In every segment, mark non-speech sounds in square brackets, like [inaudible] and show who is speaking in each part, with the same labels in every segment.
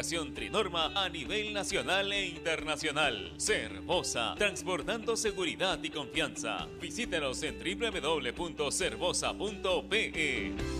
Speaker 1: Trinorma a nivel nacional e internacional. Cervosa, transportando seguridad y confianza. Visítanos en www.cervosa.pe.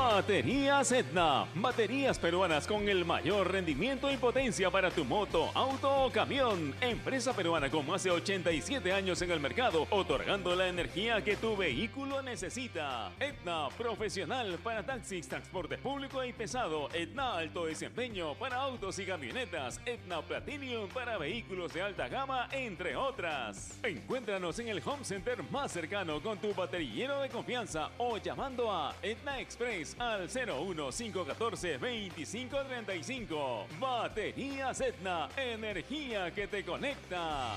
Speaker 1: Baterías Etna. Baterías peruanas con el mayor rendimiento y potencia para tu moto, auto o camión. Empresa peruana con más de 87 años en el mercado, otorgando la energía que tu vehículo necesita. Etna Profesional para taxis, transporte público y pesado. Etna Alto Desempeño para autos y camionetas. Etna Platinum para vehículos de alta gama, entre otras. Encuéntranos en el home center más cercano con tu baterillero de confianza o llamando a Etna Express al 01514 2535. Batería Etna, energía que te conecta.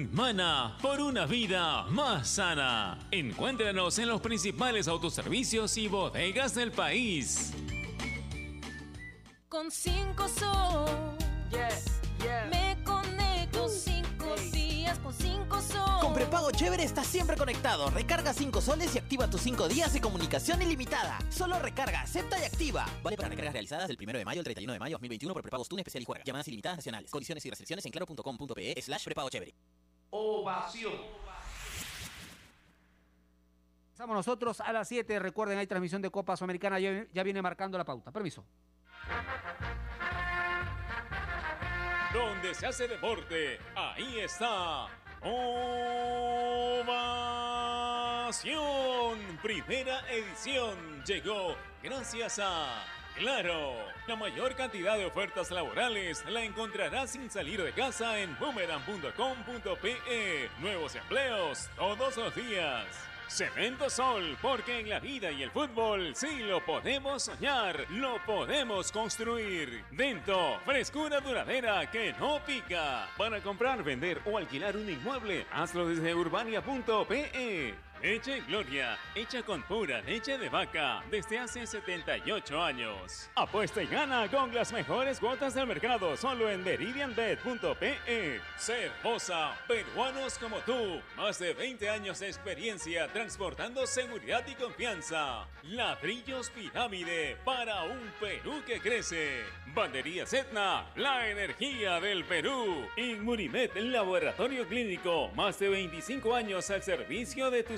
Speaker 1: Mana por una vida más sana. Encuéntranos en los principales autoservicios y bodegas del país.
Speaker 2: Con 5 sol. Me conecto 5 días con 5 sol.
Speaker 3: Con prepago chévere estás siempre conectado. Recarga 5 soles y activa tus 5 días de comunicación ilimitada. Solo recarga, acepta y activa. Vale para recargas realizadas del 1 de mayo al 31 de mayo 2021 por prepagos TUN especial y juega. Llamadas ilimitadas nacionales. Condiciones y restricciones en claro.com.pe slash prepago chévere
Speaker 4: ovación.
Speaker 5: Estamos nosotros a las 7. Recuerden, hay transmisión de Copa Sudamericana. Ya, ya viene marcando la pauta. Permiso.
Speaker 1: Donde se hace deporte, ahí está. Ovación. Primera edición llegó gracias a Claro, la mayor cantidad de ofertas laborales la encontrarás sin salir de casa en boomerang.com.pe. Nuevos empleos todos los días. Cemento Sol, porque en la vida y el fútbol sí lo podemos soñar, lo podemos construir. Dento, frescura duradera que no pica. Para comprar, vender o alquilar un inmueble, hazlo desde urbania.pe. Leche Gloria, hecha con pura leche de vaca desde hace 78 años. Apuesta y gana con las mejores cuotas del mercado solo en meridianbet.pe. Cervosa, peruanos como tú, más de 20 años de experiencia transportando seguridad y confianza. Ladrillos Pirámide para un Perú que crece. Bandería Etna, la energía del Perú. Inmunimed, laboratorio clínico, más de 25 años al servicio de tu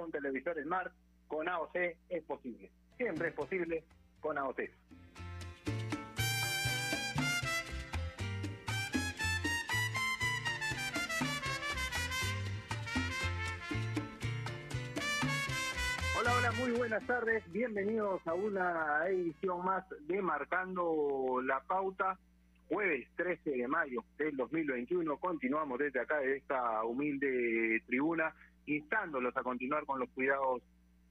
Speaker 4: Un televisor Smart, con AOC es posible. Siempre es posible con AOC. Hola, hola, muy buenas tardes. Bienvenidos a una edición más de Marcando la Pauta. Jueves 13 de mayo del 2021. Continuamos desde acá, de esta humilde tribuna, instándolos a continuar con los cuidados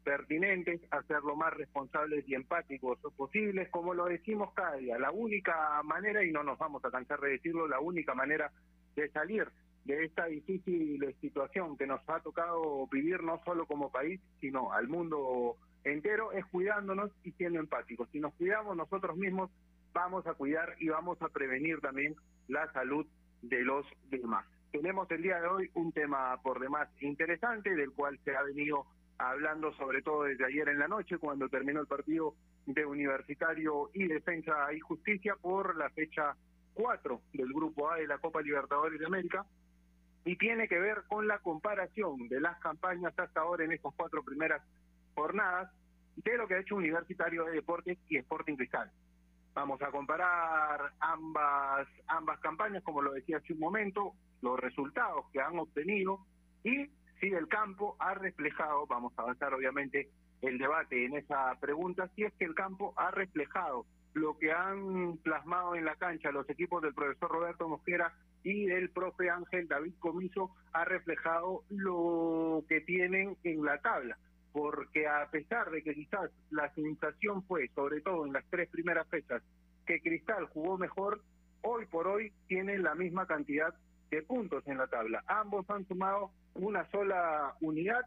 Speaker 4: pertinentes, a ser lo más responsables y empáticos posibles, como lo decimos cada día. La única manera, y no nos vamos a cansar de decirlo, la única manera de salir de esta difícil situación que nos ha tocado vivir no solo como país, sino al mundo entero, es cuidándonos y siendo empáticos. Si nos cuidamos nosotros mismos, vamos a cuidar y vamos a prevenir también la salud de los demás. Tenemos el día de hoy un tema por demás interesante, del cual se ha venido hablando sobre todo desde ayer en la noche, cuando terminó el partido de Universitario y Defensa y Justicia por la fecha 4 del Grupo A de la Copa Libertadores de América, y tiene que ver con la comparación de las campañas hasta ahora en estas cuatro primeras jornadas de lo que ha hecho Universitario de Deportes y Sporting Cristal. Vamos a comparar ambas ambas campañas, como lo decía hace un momento, los resultados que han obtenido y si el campo ha reflejado, vamos a avanzar obviamente el debate en esa pregunta, si es que el campo ha reflejado lo que han plasmado en la cancha los equipos del profesor Roberto Mosquera y del profe Ángel David Comiso ha reflejado lo que tienen en la tabla, porque a pesar de que quizás la sensación fue, sobre todo en las tres primeras fechas, que Cristal jugó mejor, hoy por hoy tienen la misma cantidad de puntos en la tabla. Ambos han sumado una sola unidad.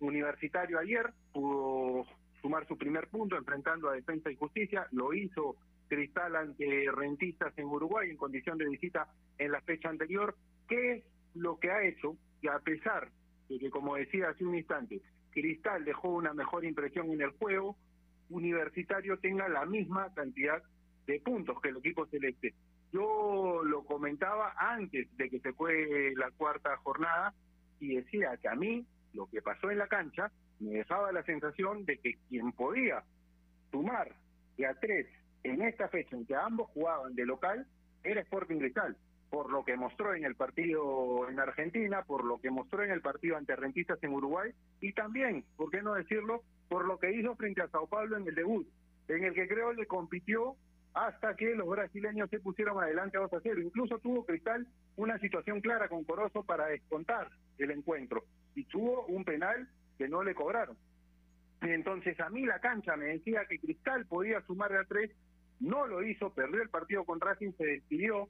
Speaker 4: Universitario ayer pudo sumar su primer punto enfrentando a Defensa y Justicia, lo hizo Cristal ante Rentistas en Uruguay en condición de visita en la fecha anterior. ¿Qué es lo que ha hecho que a pesar de que, como decía hace un instante, Cristal dejó una mejor impresión en el juego, Universitario tenga la misma cantidad de puntos que el equipo celeste? Yo lo comentaba antes de que se fue la cuarta jornada y decía que a mí lo que pasó en la cancha me dejaba la sensación de que quien podía sumar de a tres en esta fecha en que ambos jugaban de local era Sporting Cristal, por lo que mostró en el partido en Argentina, por lo que mostró en el partido ante Rentistas en Uruguay y también, ¿por qué no decirlo?, por lo que hizo frente a Sao Paulo en el debut, en el que creo le compitió hasta que los brasileños se pusieron adelante a 2 a 0. Incluso tuvo Cristal una situación clara con Corozo para descontar el encuentro y tuvo un penal que no le cobraron. Entonces a mí la cancha me decía que Cristal podía sumar de a tres, no lo hizo, perdió el partido con Racing, se despidió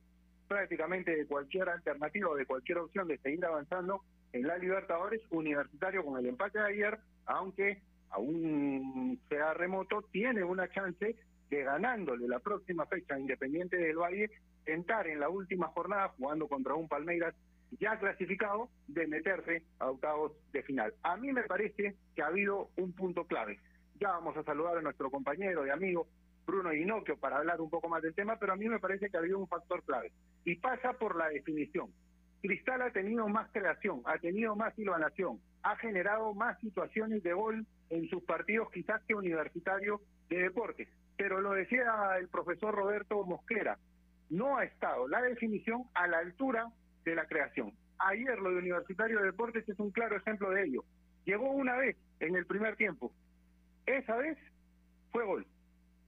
Speaker 4: prácticamente de cualquier alternativa o de cualquier opción de seguir avanzando en la Libertadores, Universitario con el empate de ayer, aunque aún sea remoto, tiene una chance de ganándole la próxima fecha Independiente del Valle, entrar en la última jornada jugando contra un Palmeiras ya clasificado de meterse a octavos de final. A mí me parece que ha habido un punto clave. Ya vamos a saludar a nuestro compañero y amigo Bruno Inocchio para hablar un poco más del tema, pero a mí me parece que ha habido un factor clave y pasa por la definición. Cristal ha tenido más creación, ha tenido más silvanación, ha generado más situaciones de gol en sus partidos quizás que Universitario de Deportes pero lo decía el profesor Roberto Mosquera, no ha estado la definición a la altura de la creación. Ayer lo de Universitario de Deportes es un claro ejemplo de ello. Llegó una vez en el primer tiempo. Esa vez fue gol.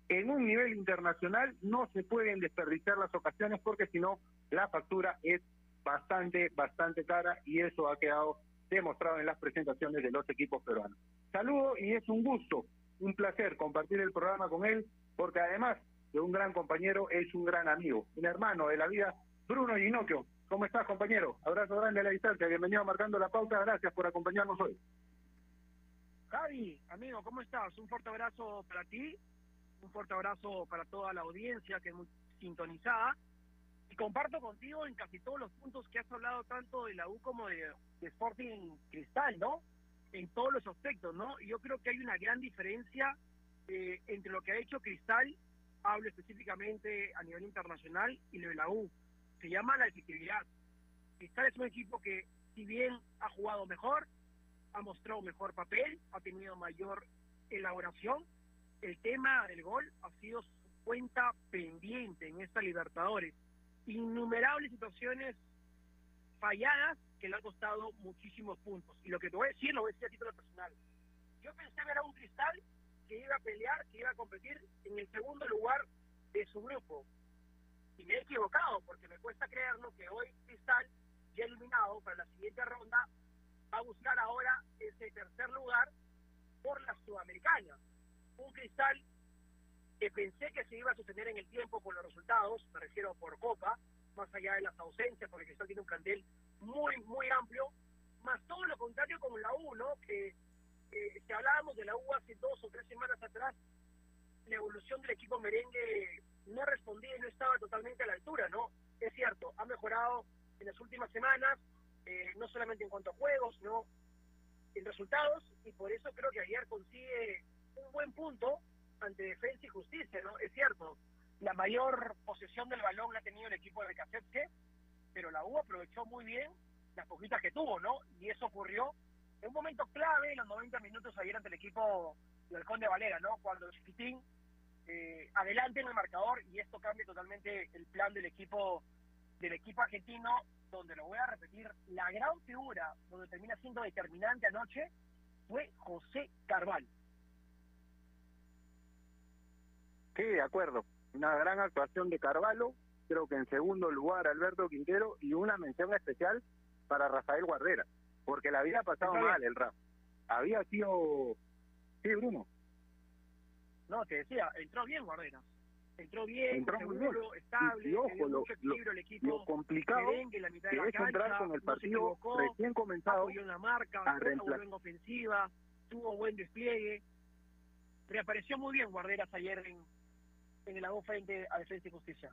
Speaker 4: En un nivel internacional no se pueden desperdiciar las ocasiones porque si no la factura es bastante, bastante cara y eso ha quedado demostrado en las presentaciones de los equipos peruanos. Saludo y es un gusto un placer compartir el programa con él, porque además de un gran compañero, es un gran amigo, un hermano de la vida, Bruno Ginocchio. ¿Cómo estás, compañero? Abrazo grande a la distancia, bienvenido Marcando la Pauta, gracias por acompañarnos hoy.
Speaker 6: Javi, amigo, ¿cómo estás? Un fuerte abrazo para ti, un fuerte abrazo para toda la audiencia que es muy sintonizada. Y comparto contigo en casi todos los puntos que has hablado tanto de la U como de, de Sporting Cristal, ¿no? En todos los aspectos, ¿no? Yo creo que hay una gran diferencia eh, entre lo que ha hecho Cristal, hablo específicamente a nivel internacional, y lo de la U. Se llama la efectividad. Cristal es un equipo que, si bien ha jugado mejor, ha mostrado mejor papel, ha tenido mayor elaboración. El tema del gol ha sido su cuenta pendiente en esta Libertadores. Innumerables situaciones falladas que le han costado muchísimos puntos. Y lo que te voy a decir, lo voy a decir a título personal. Yo pensé ver a un cristal que iba a pelear, que iba a competir en el segundo lugar de su grupo. Y me he equivocado, porque me cuesta creerlo que hoy Cristal, ya eliminado para la siguiente ronda, va a buscar ahora ese tercer lugar por la Sudamericana. Un cristal que pensé que se iba a sostener en el tiempo con los resultados, me refiero por Copa, más allá de las ausencias, porque Cristal tiene un plantel muy, muy amplio, más todo lo contrario con la U, ¿no? Que eh, si hablábamos de la U hace dos o tres semanas atrás, la evolución del equipo merengue no respondía y no estaba totalmente a la altura, ¿no? Es cierto, ha mejorado en las últimas semanas, eh, no solamente en cuanto a juegos, sino en resultados, y por eso creo que ayer consigue un buen punto ante Defensa y Justicia, ¿no? Es cierto, la mayor posesión del balón la ha tenido el equipo de Becasepse, pero la U aprovechó muy bien las poquitas que tuvo, ¿no? Y eso ocurrió en un momento clave en los 90 minutos ayer ante el equipo del Conde Valera, ¿no? Cuando el Chiquitín eh, adelante en el marcador y esto cambia totalmente el plan del equipo del equipo argentino donde lo voy a repetir, la gran figura donde termina siendo determinante anoche fue José Carvalho.
Speaker 4: Sí, de acuerdo. Una gran actuación de Carvalho, creo que en segundo lugar Alberto Quintero y una mención especial para Rafael Guardera, porque la había pasado mal el Rafa. Había sido... Sí, Bruno.
Speaker 6: No, te decía, entró bien Guardera entró bien,
Speaker 4: entró
Speaker 6: seguro,
Speaker 4: bien.
Speaker 6: estable,
Speaker 4: y, y ojo, lo,
Speaker 6: equilibrio el equipo
Speaker 4: lo complicado
Speaker 6: merengue, la mitad de
Speaker 4: que
Speaker 6: la
Speaker 4: es
Speaker 6: cancha,
Speaker 4: entrar con el partido
Speaker 6: equivocó,
Speaker 4: recién comenzado
Speaker 6: en la marca,
Speaker 4: a
Speaker 6: en ofensiva, tuvo buen despliegue, reapareció muy bien Guarderas ayer en, en el AU frente a Defensa y Justicia.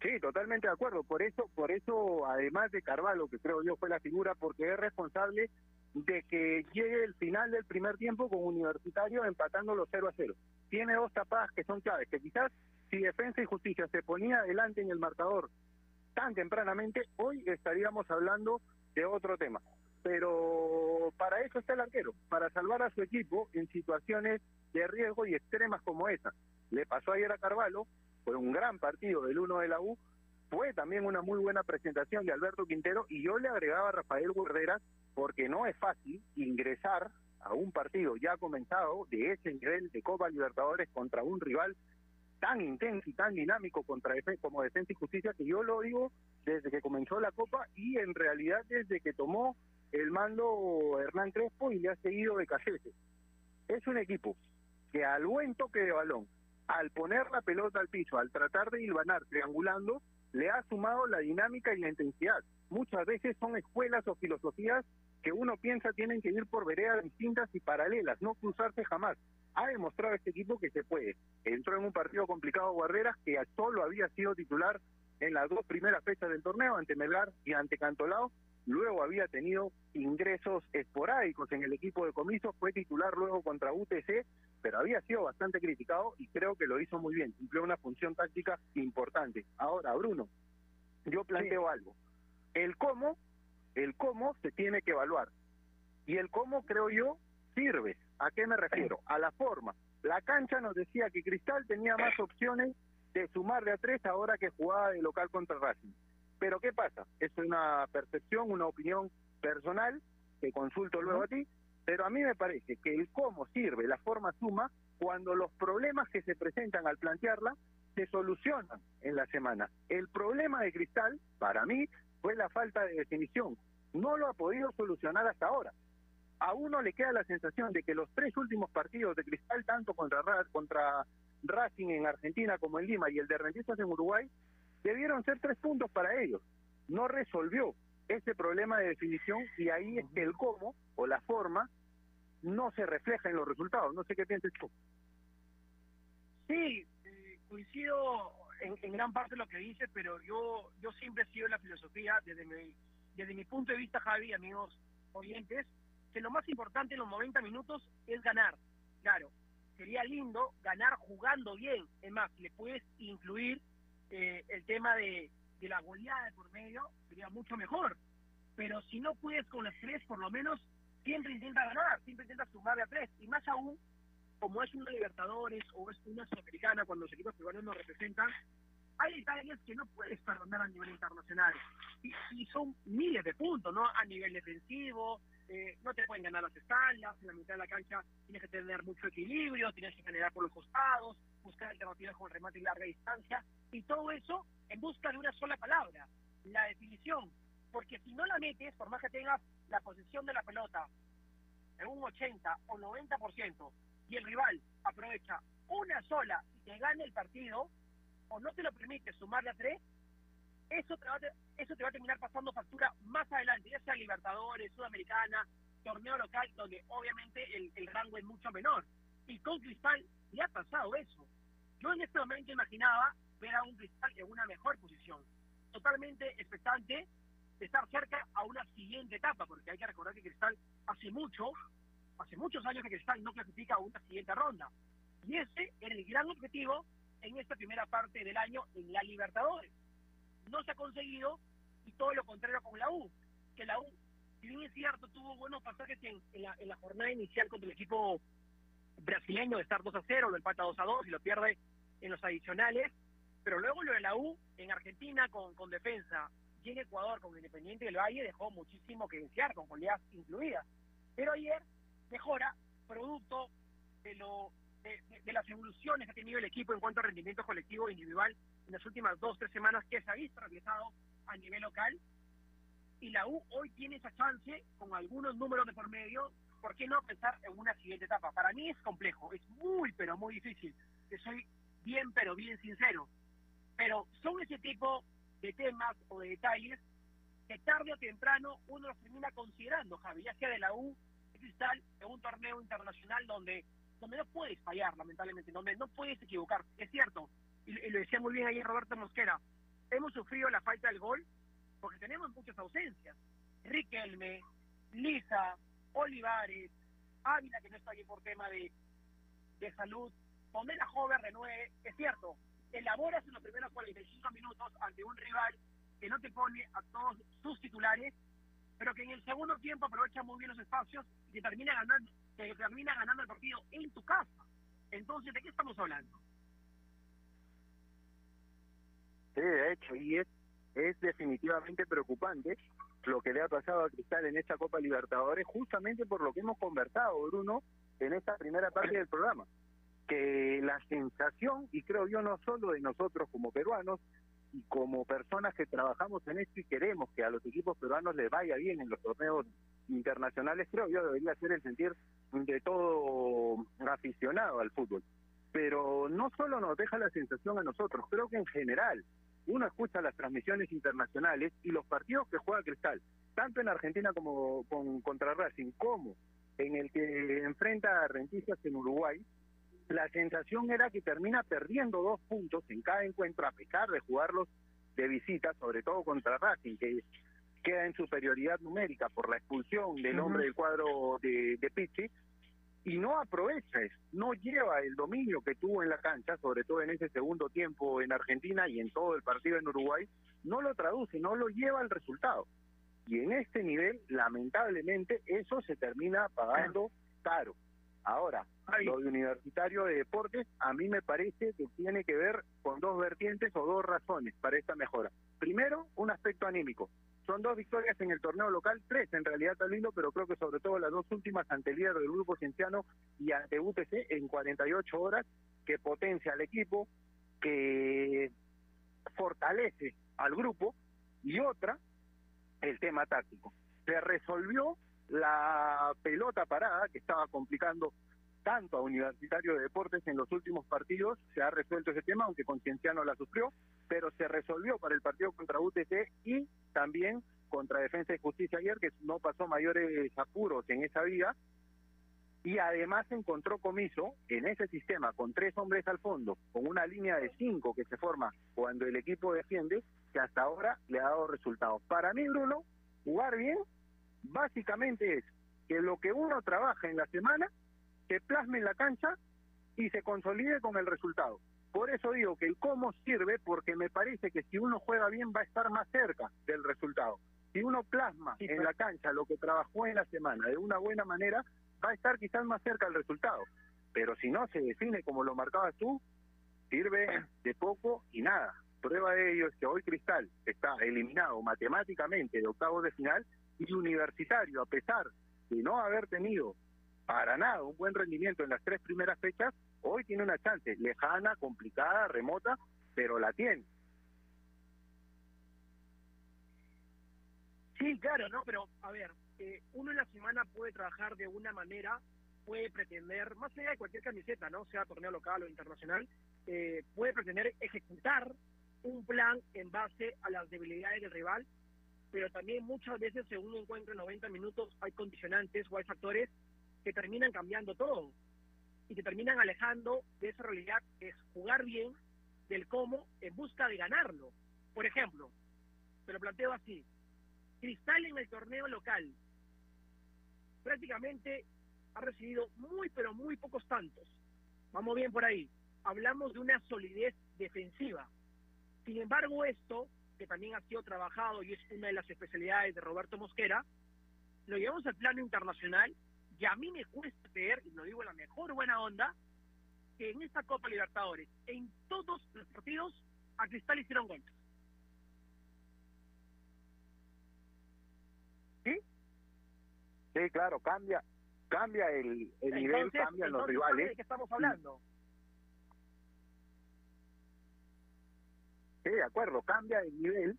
Speaker 4: Sí, totalmente de acuerdo. Por eso, por eso, además de Carvalho, que creo yo fue la figura, porque es responsable de que llegue el final del primer tiempo con Universitario empatando los 0 a 0. Tiene dos tapadas que son claves, que quizás si Defensa y Justicia se ponía adelante en el marcador tan tempranamente, hoy estaríamos hablando de otro tema. Pero para eso está el arquero, para salvar a su equipo en situaciones de riesgo y extremas como esa. Le pasó ayer a Carvalho, fue un gran partido del 1 de la U, fue también una muy buena presentación de Alberto Quintero y yo le agregaba a Rafael Guerrera porque no es fácil ingresar a un partido ya comenzado de ese nivel de Copa Libertadores contra un rival tan intenso y tan dinámico contra como Defensa y Justicia que yo lo digo desde que comenzó la Copa y en realidad desde que tomó el mando Hernán Crespo y le ha seguido de casete. Es un equipo que al buen toque de balón, al poner la pelota al piso, al tratar de hilvanar triangulando, le ha sumado la dinámica y la intensidad. Muchas veces son escuelas o filosofías que uno piensa tienen que ir por veredas distintas y paralelas, no cruzarse jamás. Ha demostrado este equipo que se puede. Entró en un partido complicado Guerreras que solo había sido titular en las dos primeras fechas del torneo ante Melgar y ante Cantolao. Luego había tenido ingresos esporádicos en el equipo de comiso, fue titular luego contra UTC, pero había sido bastante criticado y creo que lo hizo muy bien. Cumplió una función táctica importante. Ahora, Bruno, yo planteo sí. algo. El cómo el cómo se tiene que evaluar. Y el cómo, creo yo, sirve. ¿A qué me refiero? A la forma. La cancha nos decía que Cristal tenía más opciones de sumar de a tres ahora que jugaba de local contra Racing. Pero ¿qué pasa? Es una percepción, una opinión personal que consulto luego a ti, pero a mí me parece que el cómo sirve, la forma suma, cuando los problemas que se presentan al plantearla se solucionan en la semana. El problema de Cristal, para mí, fue la falta de definición. No lo ha podido solucionar hasta ahora. A uno le queda la sensación de que los tres últimos partidos de Cristal, tanto contra contra Racing en Argentina como en Lima y el de Rentistas en Uruguay, debieron ser tres puntos para ellos. No resolvió ese problema de definición y ahí es que el cómo o la forma no se refleja en los resultados. No sé qué piensas tú.
Speaker 6: Sí, eh, coincido en, en, gran parte de lo que dices, pero yo yo siempre he sido la filosofía, desde mi, desde mi punto de vista, Javi, amigos oyentes, que lo más importante en los 90 minutos es ganar. Claro, sería lindo ganar jugando bien. Es más, le puedes incluir eh, el tema de, de la goleada de por medio, sería mucho mejor. Pero si no puedes con las tres, por lo menos siempre intenta ganar, siempre intenta sumarle a tres. Y más aún, como es una Libertadores o es una Sudamericana, cuando los equipos peruanos nos representan, hay detalles que no puedes perdonar a nivel internacional. Y, y son miles de puntos, ¿no? A nivel defensivo, eh, no te pueden ganar las espaldas, en la mitad de la cancha tienes que tener mucho equilibrio, tienes que generar por los costados, buscar alternativas con remate y larga distancia, y todo eso en busca de una sola palabra, la definición. Porque si no la metes, por más que tengas la posición de la pelota en un 80 o 90%, y el rival aprovecha una sola y te gana el partido, o no te lo permite sumarle a tres, eso te, va a, eso te va a terminar pasando factura más adelante, ya sea Libertadores, Sudamericana, torneo local, donde obviamente el, el rango es mucho menor. Y con Cristal ya ha pasado eso. Yo en este momento imaginaba ver a un Cristal en una mejor posición, totalmente expectante de estar cerca a una siguiente etapa, porque hay que recordar que Cristal hace mucho, hace muchos años que Cristal no clasifica a una siguiente ronda. Y ese era el gran objetivo en esta primera parte del año en la Libertadores. No se ha conseguido y todo lo contrario con la U, que la U, si bien es cierto, tuvo buenos pasajes en, la, en la jornada inicial contra el equipo brasileño de estar 2 a 0, lo empata 2 a 2 y lo pierde en los adicionales, pero luego lo de la U en Argentina con, con defensa y en Ecuador con Independiente del Valle dejó muchísimo que desear, con goleadas incluidas. Pero ayer mejora, producto de lo de, las evoluciones que ha tenido el equipo en cuanto a rendimiento colectivo e individual en las últimas dos, tres semanas que se ha visto reflejado a nivel local. Y la U hoy tiene esa chance con algunos números de por medio. ¿Por qué no pensar en una siguiente etapa? Para mí es complejo, es muy, pero muy difícil. Que soy bien, pero bien sincero. Pero son ese tipo de temas o de detalles que tarde o temprano uno los termina considerando, Javi, ya sea de la U, de Cristal, en un torneo internacional donde donde no puedes fallar, lamentablemente, donde no puedes equivocar. Es cierto, y, y, lo decía muy bien ayer Roberto Mosquera, hemos sufrido la falta del gol porque tenemos muchas ausencias. Riquelme, Lisa, Olivares, Ávila, que no está aquí por tema de, de salud, poner a Jover de nueve, es cierto, elaboras en los primeros 45 minutos ante un rival que no te pone a todos sus titulares, pero que en el segundo tiempo aprovecha muy bien los espacios y que termina ganando que termina ganando el partido en tu casa. Entonces, ¿de qué estamos hablando?
Speaker 4: Sí, de hecho, y es, es definitivamente preocupante lo que le ha pasado a Cristal en esta Copa Libertadores, justamente por lo que hemos conversado, Bruno, en esta primera parte del programa. Que la sensación, y creo yo no solo de nosotros como peruanos, y como personas que trabajamos en esto y queremos que a los equipos peruanos les vaya bien en los torneos internacionales, creo yo debería ser el sentir de todo aficionado al fútbol. Pero no solo nos deja la sensación a nosotros, creo que en general uno escucha las transmisiones internacionales y los partidos que juega Cristal, tanto en Argentina como con, contra Racing, como en el que enfrenta a Rentistas en Uruguay, la sensación era que termina perdiendo dos puntos en cada encuentro, a pesar de jugarlos de visita, sobre todo contra Racing, que queda en superioridad numérica por la expulsión del uh -huh. hombre del cuadro de, de Pichi, y no aprovecha eso, no lleva el dominio que tuvo en la cancha, sobre todo en ese segundo tiempo en Argentina y en todo el partido en Uruguay, no lo traduce, no lo lleva al resultado. Y en este nivel, lamentablemente, eso se termina pagando caro. Ahora, Ay. lo de Universitario de Deportes, a mí me parece que tiene que ver con dos vertientes o dos razones para esta mejora. Primero, un aspecto anímico. Son dos victorias en el torneo local, tres en realidad tan lindo, pero creo que sobre todo las dos últimas ante el líder del grupo cienciano y ante UTC en 48 horas, que potencia al equipo, que fortalece al grupo, y otra, el tema táctico. Se resolvió la pelota parada que estaba complicando tanto a Universitario de Deportes en los últimos partidos, se ha resuelto ese tema, aunque Concienciano la sufrió, pero se resolvió para el partido contra UTC y también contra Defensa y Justicia ayer, que no pasó mayores apuros en esa vía, y además encontró comiso en ese sistema con tres hombres al fondo, con una línea de cinco que se forma cuando el equipo defiende, que hasta ahora le ha dado resultados. Para mí, Bruno, jugar bien básicamente es que lo que uno trabaja en la semana se plasme en la cancha y se consolide con el resultado. Por eso digo que el cómo sirve, porque me parece que si uno juega bien va a estar más cerca del resultado. Si uno plasma en la cancha lo que trabajó en la semana de una buena manera, va a estar quizás más cerca del resultado. Pero si no se define como lo marcabas tú, sirve [clears throat] de poco y nada. Prueba de ello es que hoy Cristal está eliminado matemáticamente de octavos de final y Universitario, a pesar de no haber tenido para nada un buen rendimiento en las tres primeras fechas, hoy tiene una chance lejana, complicada, remota, pero la tiene.
Speaker 6: Sí, claro, ¿no? Pero, a ver, eh, uno en la semana puede trabajar de una manera, puede pretender, más allá de cualquier camiseta, ¿no? Sea torneo local o internacional, eh, puede pretender ejecutar un plan en base a las debilidades del rival, pero también muchas veces según uno encuentra en 90 minutos hay condicionantes o hay factores que terminan cambiando todo y que terminan alejando de esa realidad que es jugar bien del cómo en busca de ganarlo. Por ejemplo, te lo planteo así, Cristal en el torneo local prácticamente ha recibido muy pero muy pocos tantos. Vamos bien por ahí. Hablamos de una solidez defensiva. Sin embargo, esto, que también ha sido trabajado y es una de las especialidades de Roberto Mosquera, lo llevamos al plano internacional y a mí me cuesta creer, y lo digo en la mejor buena onda, que en esta Copa Libertadores, en todos los partidos, a Cristal hicieron goles.
Speaker 4: ¿Sí? Sí, claro, cambia cambia el, el nivel, cambian los rivales.
Speaker 6: ¿De qué estamos hablando?
Speaker 4: Sí, de acuerdo, cambia el nivel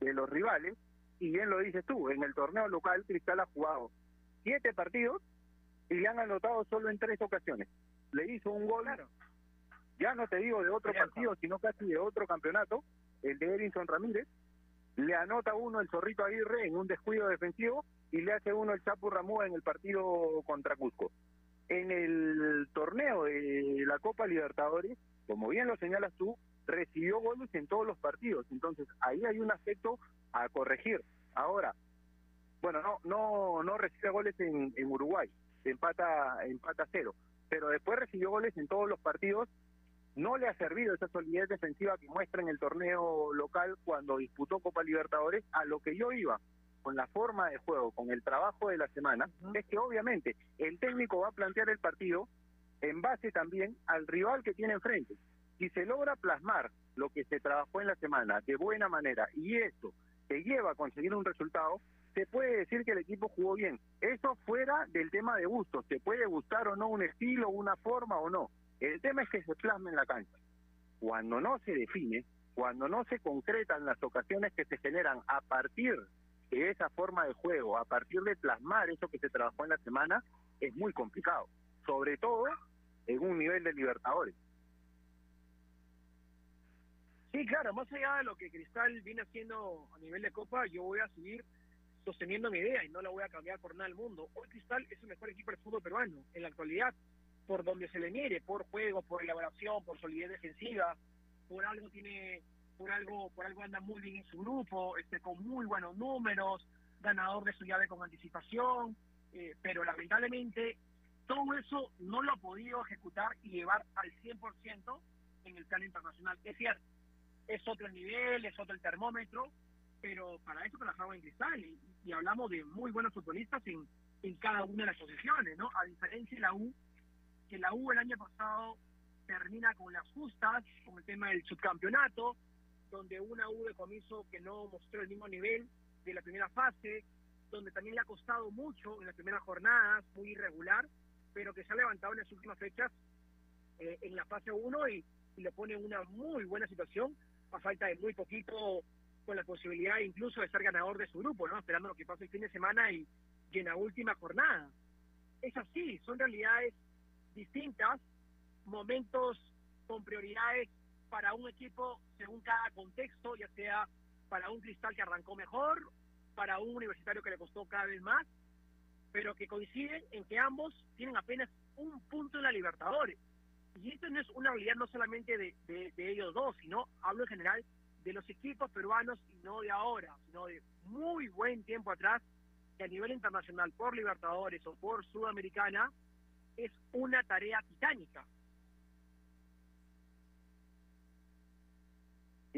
Speaker 4: de los rivales y bien lo dices tú, en el torneo local Cristal ha jugado siete partidos y le han anotado solo en tres ocasiones. Le hizo un gol, ya no te digo de otro partido, sino casi de otro campeonato, el de Erinson Ramírez, le anota uno el Zorrito Aguirre en un descuido defensivo y le hace uno el Chapu Ramúa en el partido contra Cusco. En el torneo de la Copa Libertadores, como bien lo señalas tú, recibió goles en todos los partidos, entonces ahí hay un aspecto a corregir. Ahora, bueno, no no no recibe goles en, en Uruguay, empata empata cero, pero después recibió goles en todos los partidos. No le ha servido esa solidez defensiva que muestra en el torneo local cuando disputó Copa Libertadores. A lo que yo iba con la forma de juego, con el trabajo de la semana, es que obviamente el técnico va a plantear el partido en base también al rival que tiene enfrente. Si se logra plasmar lo que se trabajó en la semana de buena manera y eso te lleva a conseguir un resultado, se puede decir que el equipo jugó bien. Eso fuera del tema de gusto, se puede gustar o no un estilo, una forma o no. El tema es que se plasma en la cancha. Cuando no se define, cuando no se concretan las ocasiones que se generan a partir de esa forma de juego, a partir de plasmar eso que se trabajó en la semana, es muy complicado. Sobre todo en un nivel de Libertadores.
Speaker 6: Sí, claro, más allá de lo que Cristal viene haciendo a nivel de Copa, yo voy a seguir sosteniendo mi idea y no la voy a cambiar por nada del mundo. Hoy Cristal es el mejor equipo del fútbol peruano en la actualidad por donde se le mire, por juego, por elaboración, por solidez defensiva, por algo tiene, por algo, por algo anda muy bien en su grupo, este, con muy buenos números, ganador de su llave con anticipación, eh, pero lamentablemente todo eso no lo ha podido ejecutar y llevar al 100% en el plano internacional. Es cierto, es otro nivel, es otro el termómetro, pero para eso trabajamos en cristal y, y, hablamos de muy buenos futbolistas en, en cada una de las posiciones, ¿no? A diferencia de la U, que la U el año pasado termina con las justas, con el tema del subcampeonato, donde una U de comienzo que no mostró el mismo nivel de la primera fase, donde también le ha costado mucho en las primeras jornadas, muy irregular, pero que se ha levantado en las últimas fechas eh, en la fase 1 y, y, le pone una muy buena situación, a falta de muy poquito, con la posibilidad incluso de ser ganador de su grupo, ¿no? esperando lo que pase el fin de semana y, y en la última jornada. Es así, son realidades distintas, momentos con prioridades para un equipo según cada contexto, ya sea para un cristal que arrancó mejor, para un universitario que le costó cada vez más, pero que coinciden en que ambos tienen apenas un punto en la Libertadores. Y esto no es una realidad no solamente de, de, de ellos dos, sino hablo en general de los equipos peruanos y no de ahora, sino de muy buen tiempo atrás, que a nivel internacional por Libertadores o por Sudamericana es una tarea titánica.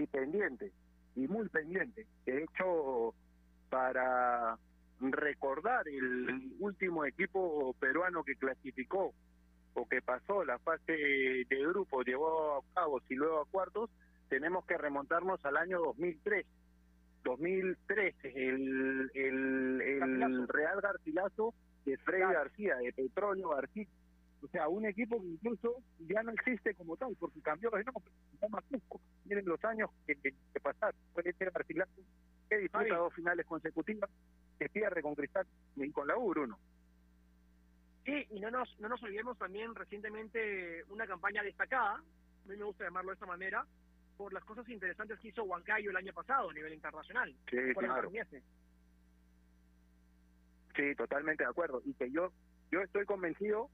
Speaker 4: y pendiente, y muy pendiente. De hecho, para recordar el último equipo peruano que clasificó o que pasó la fase de grupo, llevó a octavos y luego a cuartos, tenemos que remontarnos al año 2003. 2003, el, el, el Real Garcilaso de Freddy García, de Petróleo García. O sea, un equipo que incluso ya no existe como tal, porque cambió de nombre, se llama Cusco. Miren los años que, que, que pasaron. Fue ese Garcilaso que disputa dos finales consecutivas, que pierde con Cristal y con la U, Bruno.
Speaker 6: Sí, y no nos, no nos olvidemos también recientemente una campaña destacada, a mí me gusta llamarlo de esta manera, por las cosas interesantes que hizo Huancayo el año pasado a nivel internacional.
Speaker 4: Sí, claro. Sí, totalmente de acuerdo. Y que yo yo estoy convencido,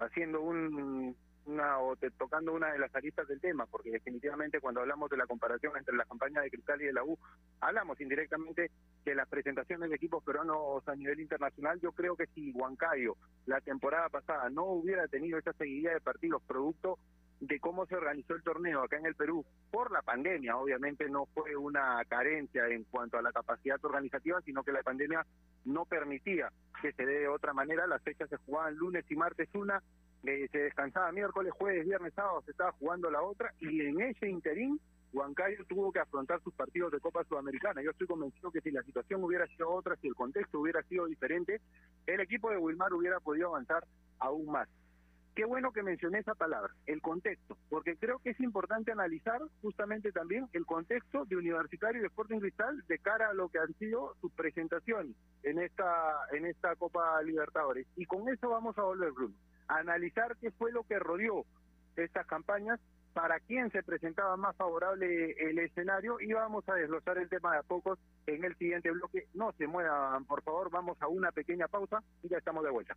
Speaker 4: haciendo un, una o te, tocando una de las aristas del tema, porque definitivamente cuando hablamos de la comparación entre la campaña de Cristal y de la U, hablamos indirectamente de las presentaciones de equipos peruanos a nivel internacional. Yo creo que si Huancayo la temporada pasada no hubiera tenido esa seguidilla de partidos producto de cómo se organizó el torneo acá en el Perú por la pandemia, obviamente no fue una carencia en cuanto a la capacidad organizativa, sino que la pandemia no permitía que se dé de otra manera, las fechas se jugaban lunes y martes una, eh, se descansaba miércoles, jueves, viernes, sábado, se estaba jugando la otra, y en ese interín Huancayo tuvo que afrontar sus partidos de Copa Sudamericana. Yo estoy convencido que si la situación hubiera sido otra, si el contexto hubiera sido diferente, el equipo de Wilmar hubiera podido avanzar aún más. Qué bueno que mencioné esa palabra, el contexto, porque creo que es importante analizar justamente también el contexto de Universitario y de Sporting Cristal de cara a lo que han sido sus presentaciones en esta en esta Copa Libertadores. Y con eso vamos a volver, Bruno, analizar qué fue lo que rodeó estas campañas, para quién se presentaba más favorable el escenario y vamos a desglosar el tema de a pocos en el siguiente bloque. No se muevan, por favor, vamos a una pequeña pausa y ya estamos de vuelta.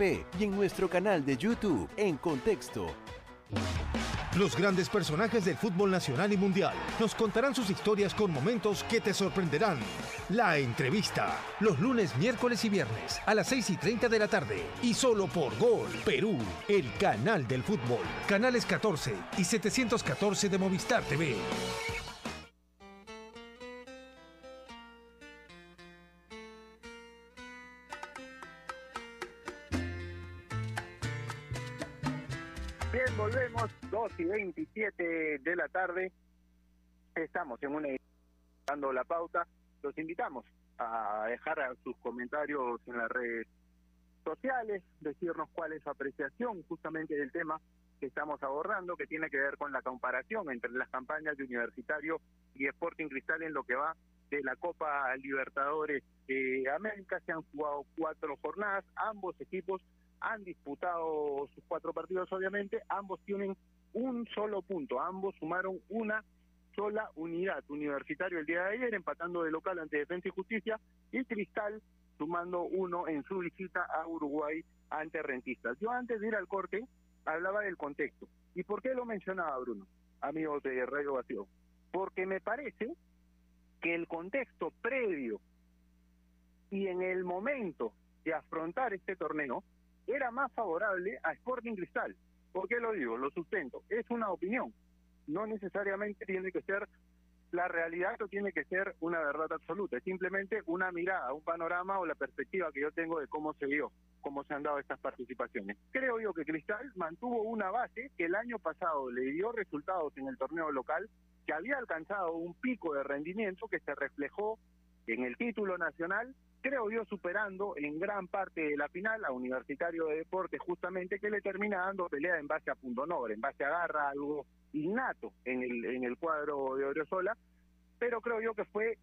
Speaker 7: y en nuestro canal de YouTube en Contexto.
Speaker 8: Los grandes personajes del fútbol nacional y mundial nos contarán sus historias con momentos que te sorprenderán. La entrevista, los lunes, miércoles y viernes a las 6 y 30 de la tarde y solo por Gol Perú, el canal del fútbol. Canales 14 y 714 de Movistar TV.
Speaker 4: Bien, volvemos, 2 y 27 de la tarde. Estamos en una dando la pauta. Los invitamos a dejar sus comentarios en las redes sociales, decirnos cuál es su apreciación justamente del tema que estamos abordando, que tiene que ver con la comparación entre las campañas de Universitario y Sporting Cristal en lo que va de la Copa Libertadores de América. Se han jugado cuatro jornadas, ambos equipos han disputado sus cuatro partidos, obviamente, ambos tienen un solo punto, ambos sumaron una sola unidad. Universitario el día de ayer empatando de local ante Defensa y Justicia y Cristal sumando uno en su visita a Uruguay ante Rentistas. Yo antes de ir al corte hablaba del contexto. ¿Y por qué lo mencionaba Bruno, amigos de Radio Vacío? porque me parece que el contexto previo y en el momento de afrontar este torneo era más favorable a Sporting Cristal. ¿Por qué lo digo? Lo sustento. Es una opinión. No necesariamente tiene que ser la realidad o tiene que ser una verdad absoluta. Es simplemente una mirada, un panorama o la perspectiva que yo tengo de cómo se dio, cómo se han dado estas participaciones. Creo yo que Cristal mantuvo una base que el año pasado le dio resultados en el torneo local, que había alcanzado un pico de rendimiento que se reflejó en el título nacional creo yo superando en gran parte de la final a Universitario de Deportes justamente que le termina dando pelea en base a punto honor, en base a garra, algo innato en el, en el cuadro de Oriozola, pero creo yo que fue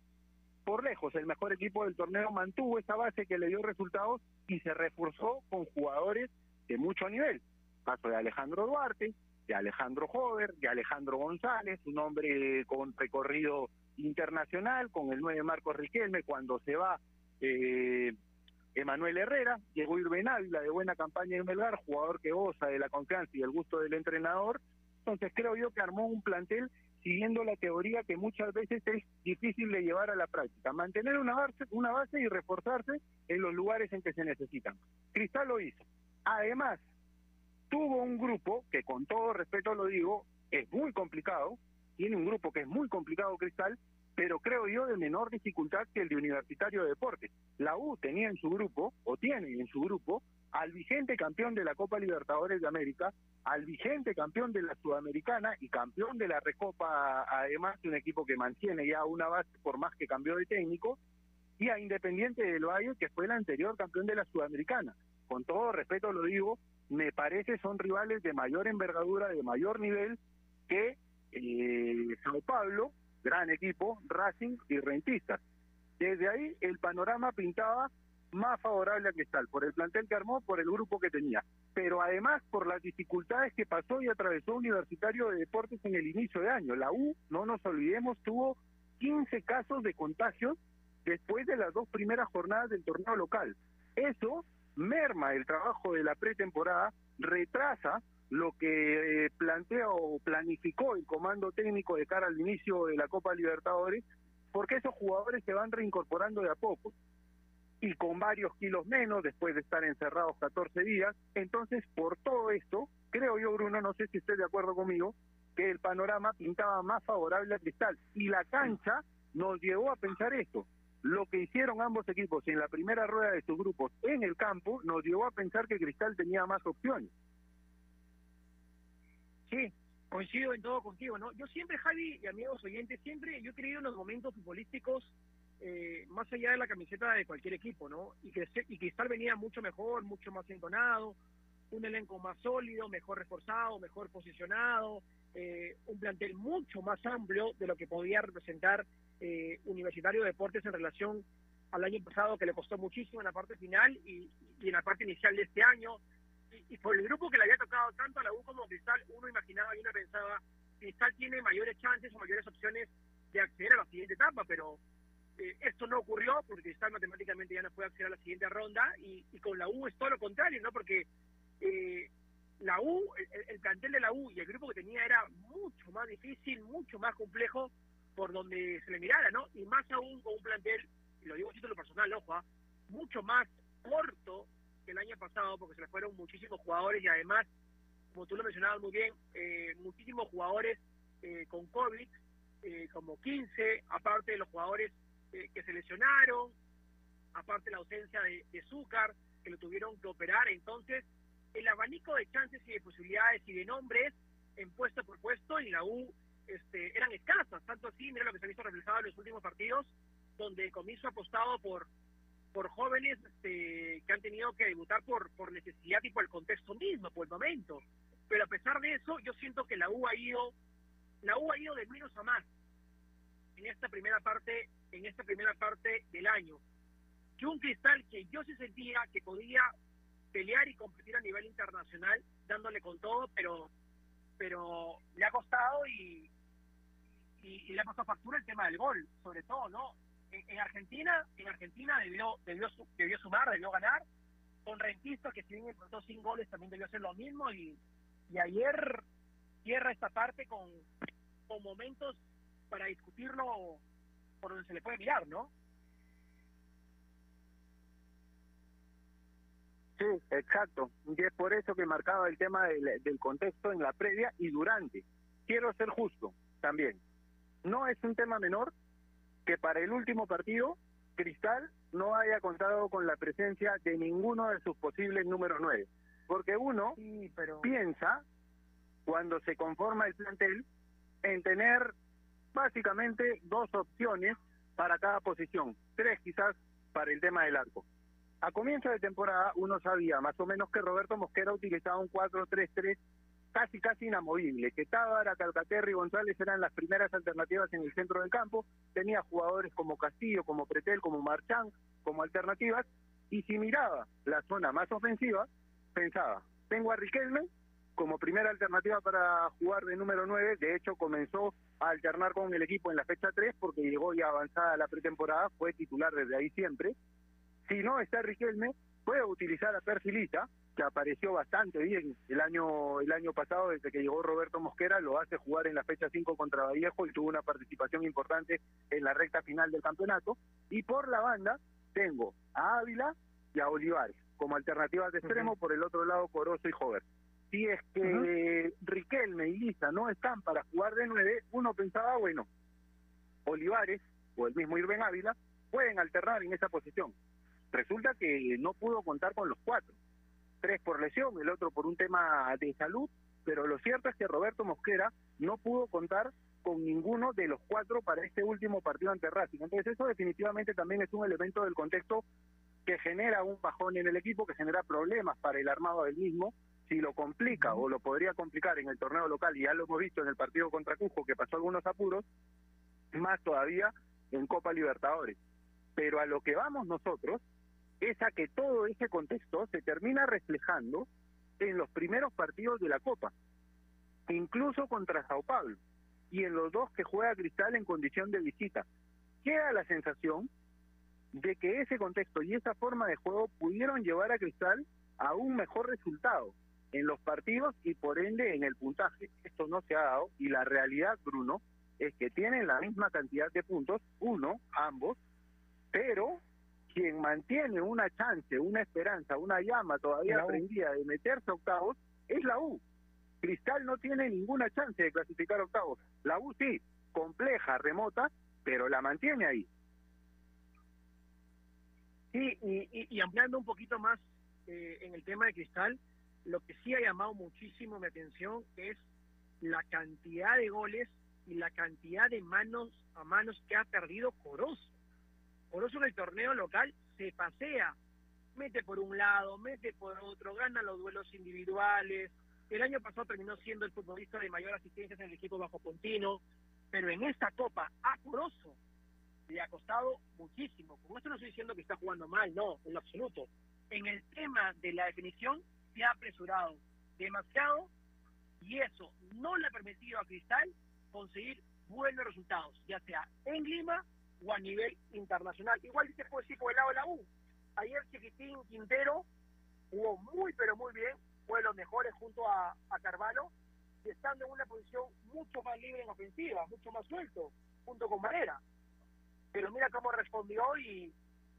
Speaker 4: por lejos el mejor equipo del torneo, mantuvo esa base que le dio resultados y se reforzó con jugadores de mucho nivel. Paso de Alejandro Duarte, de Alejandro Jover, de Alejandro González, un hombre con recorrido internacional, con el 9 Marcos Riquelme, cuando se va eh, Emanuel Herrera, llegó Irben Ávila de buena campaña en Melgar, jugador que goza de la confianza y el gusto del entrenador. Entonces creo yo que armó un plantel siguiendo la teoría que muchas veces es difícil de llevar a la práctica, mantener una base, una base y reforzarse en los lugares en que se necesitan. Cristal lo hizo. Además, tuvo un grupo que con todo respeto lo digo, es muy complicado, tiene un grupo que es muy complicado Cristal, pero creo yo de menor dificultad que el de Universitario de Deportes. La U tenía en su grupo, o tiene en su grupo, al vigente campeón de la Copa Libertadores de América, al vigente campeón de la Sudamericana y campeón de la Recopa, además de un equipo que mantiene ya una base por más que cambió de técnico, y a Independiente del Valle, que fue el anterior campeón de la Sudamericana. Con todo respeto lo digo, me parece son rivales de mayor envergadura, de mayor nivel que eh, Sao Paulo, gran equipo, Racing y Rentistas. Desde ahí el panorama pintaba más favorable a Cristal, por el plantel que armó, por el grupo que tenía, pero además por las dificultades que pasó y atravesó Universitario de Deportes en el inicio de año. La U, no nos olvidemos, tuvo 15 casos de contagios después de las dos primeras jornadas del torneo local. Eso merma el trabajo de la pretemporada, retrasa lo que eh, plantea o planificó el comando técnico de cara al inicio de la Copa Libertadores, porque esos jugadores se van reincorporando de a poco y con varios kilos menos después de estar encerrados 14 días. Entonces, por todo esto, creo yo, Bruno, no sé si esté de acuerdo conmigo, que el panorama pintaba más favorable a Cristal y la cancha nos llevó a pensar esto. Lo que hicieron ambos equipos en la primera rueda de sus grupos en el campo nos llevó a pensar que Cristal tenía más opciones.
Speaker 6: Sí, coincido en todo contigo, ¿no? Yo siempre, Javi y amigos oyentes, siempre yo he creído en los momentos futbolísticos eh, más allá de la camiseta de cualquier equipo, ¿no? Y que y Cristal venía mucho mejor, mucho más entonado, un elenco más sólido, mejor reforzado, mejor posicionado, eh, un plantel mucho más amplio de lo que podía representar eh, Universitario de Deportes en relación al año pasado, que le costó muchísimo en la parte final y en la parte inicial de este año y, por el grupo que le había tocado tanto a la U como a Cristal, uno pensaba, Cristal tiene mayores chances o mayores opciones de acceder a la siguiente etapa, pero eh, esto no ocurrió porque Cristal matemáticamente ya no puede acceder a la siguiente ronda y, con la U es todo lo contrario, ¿no? Porque eh, la U, el, el, plantel de la U y el grupo que tenía era mucho más difícil, mucho más complejo por donde se le mirara, ¿no? Y más aún con un plantel, y lo digo a lo personal, ojo, ¿ah? mucho más corto el año pasado, porque se le fueron muchísimos jugadores y además, como tú lo mencionabas muy bien, eh, muchísimos jugadores eh, con COVID, eh, como 15, aparte de los jugadores que se lesionaron, aparte la ausencia de, de Zúcar, que lo tuvieron que operar. Entonces, el abanico de chances y de posibilidades y de nombres en puesto por puesto en la U este, eran escasas, tanto así, mira lo que se ha visto reflejado en los últimos partidos, donde Comiso ha apostado por por jóvenes este, que han tenido que debutar por, por necesidad y por el contexto mismo, por el momento. Pero a pesar de eso, yo siento que la U ha ido, la U ha ido de menos a más en esta primera parte, en esta primera parte del año. Que un cristal que yo sí sentía que podía pelear y competir a nivel internacional, dándole con todo, pero, pero le ha costado y, y, le ha pasado factura el tema del gol, sobre todo, ¿no? en, Argentina, en Argentina debió, debió, debió sumar, debió ganar. Con Rentistas, que si bien empezó sin goles, también debió hacer lo mismo. Y, y ayer cierra esta parte con, momentos para discutirlo por donde se le puede mirar, ¿no?
Speaker 4: Sí, exacto. Y es por eso que marcaba el tema del, del contexto en la previa y durante. Quiero ser justo también. No es un tema menor que para el último partido Cristal no haya contado con la presencia de ninguno de sus posibles números nueve. Porque uno piensa, cuando se conforma el plantel, en tener básicamente dos opciones para cada posición, tres quizás para el tema del arco. A comienzo de temporada uno sabía más o menos que Roberto Mosquera utilizaba un 4-3-3 casi casi inamovible, que Tábara, Calcaterra y González eran las primeras alternativas en el centro del campo, tenía jugadores como Castillo, como Pretel, como Marchán, como alternativas, y si miraba la zona más ofensiva, pensaba, tengo a Riquelme como primera alternativa para jugar de número 9, de hecho comenzó a alternar con el equipo en la fecha 3 porque llegó ya avanzada la pretemporada, fue titular desde ahí siempre, si no está Riquelme, puede utilizar a Perfilita, que apareció bastante bien el año el año pasado desde que llegó Roberto Mosquera, lo hace jugar en la fecha 5 contra Vallejo y tuvo una participación importante en la recta final del campeonato. Y por la banda tengo a Ávila y a Olivares como alternativas de extremo, por el otro lado Corozo y Jover. Si es que Riquelme y Lisa no están para jugar de nueve, uno pensaba, bueno, Olivares o el mismo Irben Ávila pueden alternar en esa posición. Resulta que no pudo contar con los cuatro tres por lesión, el otro por un tema de salud, pero lo cierto es que Roberto Mosquera no pudo contar con ninguno de los cuatro para este último partido ante Racing. Entonces eso definitivamente también es un elemento del contexto que genera un bajón en el equipo, que genera problemas para el armado del mismo, si lo complica o lo podría complicar en el torneo local, y ya lo hemos visto en el partido contra Cusco, que pasó algunos apuros, más todavía en Copa Libertadores. Pero a lo que vamos nosotros es a que todo ese contexto se termina reflejando en los primeros partidos de la Copa, incluso contra Sao Paulo, y en los dos que juega Cristal en condición de visita. Queda la sensación de que ese contexto y esa forma de juego pudieron llevar a Cristal a un mejor resultado en los partidos y por ende en el puntaje. Esto no se ha dado y la realidad, Bruno, es que tienen la misma cantidad de puntos, uno, ambos, pero quien mantiene una chance, una esperanza, una llama todavía prendida de meterse a octavos, es la U. Cristal no tiene ninguna chance de clasificar a octavos. La U sí, compleja, remota, pero la mantiene ahí.
Speaker 6: Sí, y, ampliando un poquito más eh, en el tema de Cristal, lo que sí ha llamado muchísimo mi atención es la cantidad de goles y la cantidad de manos a manos que ha perdido Corozo. Por eso en el torneo local se pasea, mete por un lado, mete por otro, gana los duelos individuales. El año pasado terminó siendo el futbolista de mayor asistencia en el equipo bajo Pontino, pero en esta copa a Corozo le ha costado muchísimo. Como esto no estoy diciendo que está jugando mal, no, en lo absoluto. En el tema de la definición se ha apresurado demasiado y eso no le ha permitido a Cristal conseguir buenos resultados, ya sea en Lima o a nivel internacional. Igual se puede decir por el lado de la U. Ayer Chiquitín Quintero jugó muy, pero muy bien, fue de los mejores junto a, a Carvalho, y estando en una posición mucho más libre en ofensiva, mucho más suelto, junto con Valera. Pero mira cómo respondió y,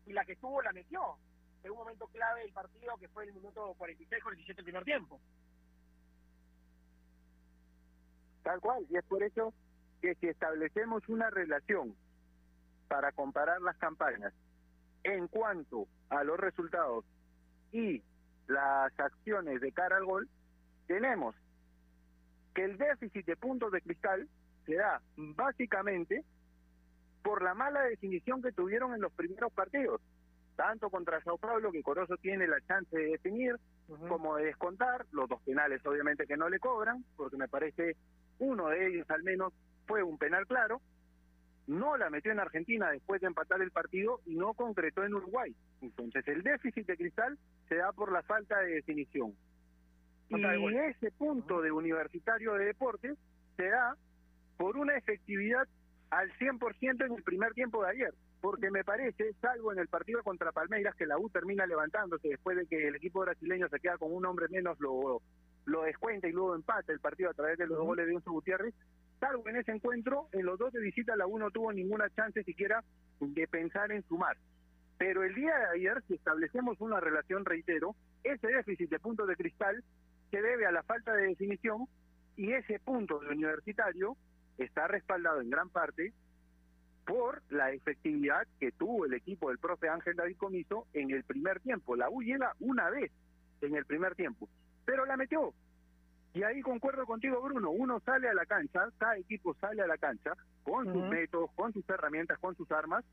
Speaker 6: y la que tuvo la metió en un momento clave del partido que fue el minuto 46 47 del primer tiempo.
Speaker 4: Tal cual, y es por eso que si establecemos una relación para comparar las campañas en cuanto a los resultados y las acciones de cara al gol, tenemos que el déficit de puntos de cristal se da básicamente por la mala definición que tuvieron en los primeros partidos, tanto contra Sao Paulo, que Corozo tiene la chance de definir, como de descontar, los dos penales obviamente que no le cobran, porque me parece uno de ellos al menos fue un penal claro, no la metió en Argentina después de empatar el partido y no concretó en Uruguay. Entonces el déficit de Cristal se da por la falta de definición. Y ese punto de universitario de deportes se da por una efectividad al 100% en el primer tiempo de ayer. Porque me parece, salvo en el partido contra Palmeiras, que la U termina levantándose después de que el equipo brasileño se queda con un hombre menos, lo, lo descuenta y luego empata el partido a través de los goles de Enzo Gutiérrez, salvo en ese encuentro, en los dos de visita la U no tuvo ninguna chance siquiera de pensar en sumar. Pero el día de ayer, si establecemos una relación, reitero, ese déficit de puntos de cristal se debe a la falta de definición y ese punto de universitario está respaldado en gran parte por la efectividad que tuvo el equipo del profe Ángel David Comiso en el primer tiempo. La U llega una vez en el primer tiempo, pero la metió. Y ahí concuerdo contigo, Bruno, uno sale a la cancha, cada equipo sale a la cancha con sus métodos, con sus herramientas, con sus armas,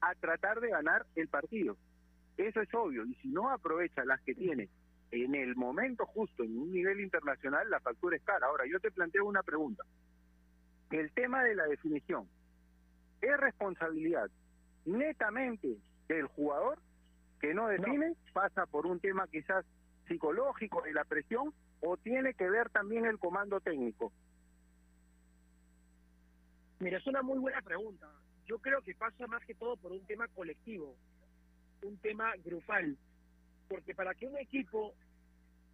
Speaker 4: a tratar de ganar el partido. Eso es obvio, y si no aprovecha las que tiene en el momento justo, en un nivel internacional, la factura es cara. Ahora, yo te planteo una pregunta. El tema de la definición, ¿es responsabilidad netamente del jugador que no define? ¿Pasa por un tema quizás psicológico de la presión o tiene que ver también el comando técnico?
Speaker 6: Mira, es una muy buena pregunta. Yo creo que pasa más que todo por un tema colectivo, un tema grupal. Porque para que un equipo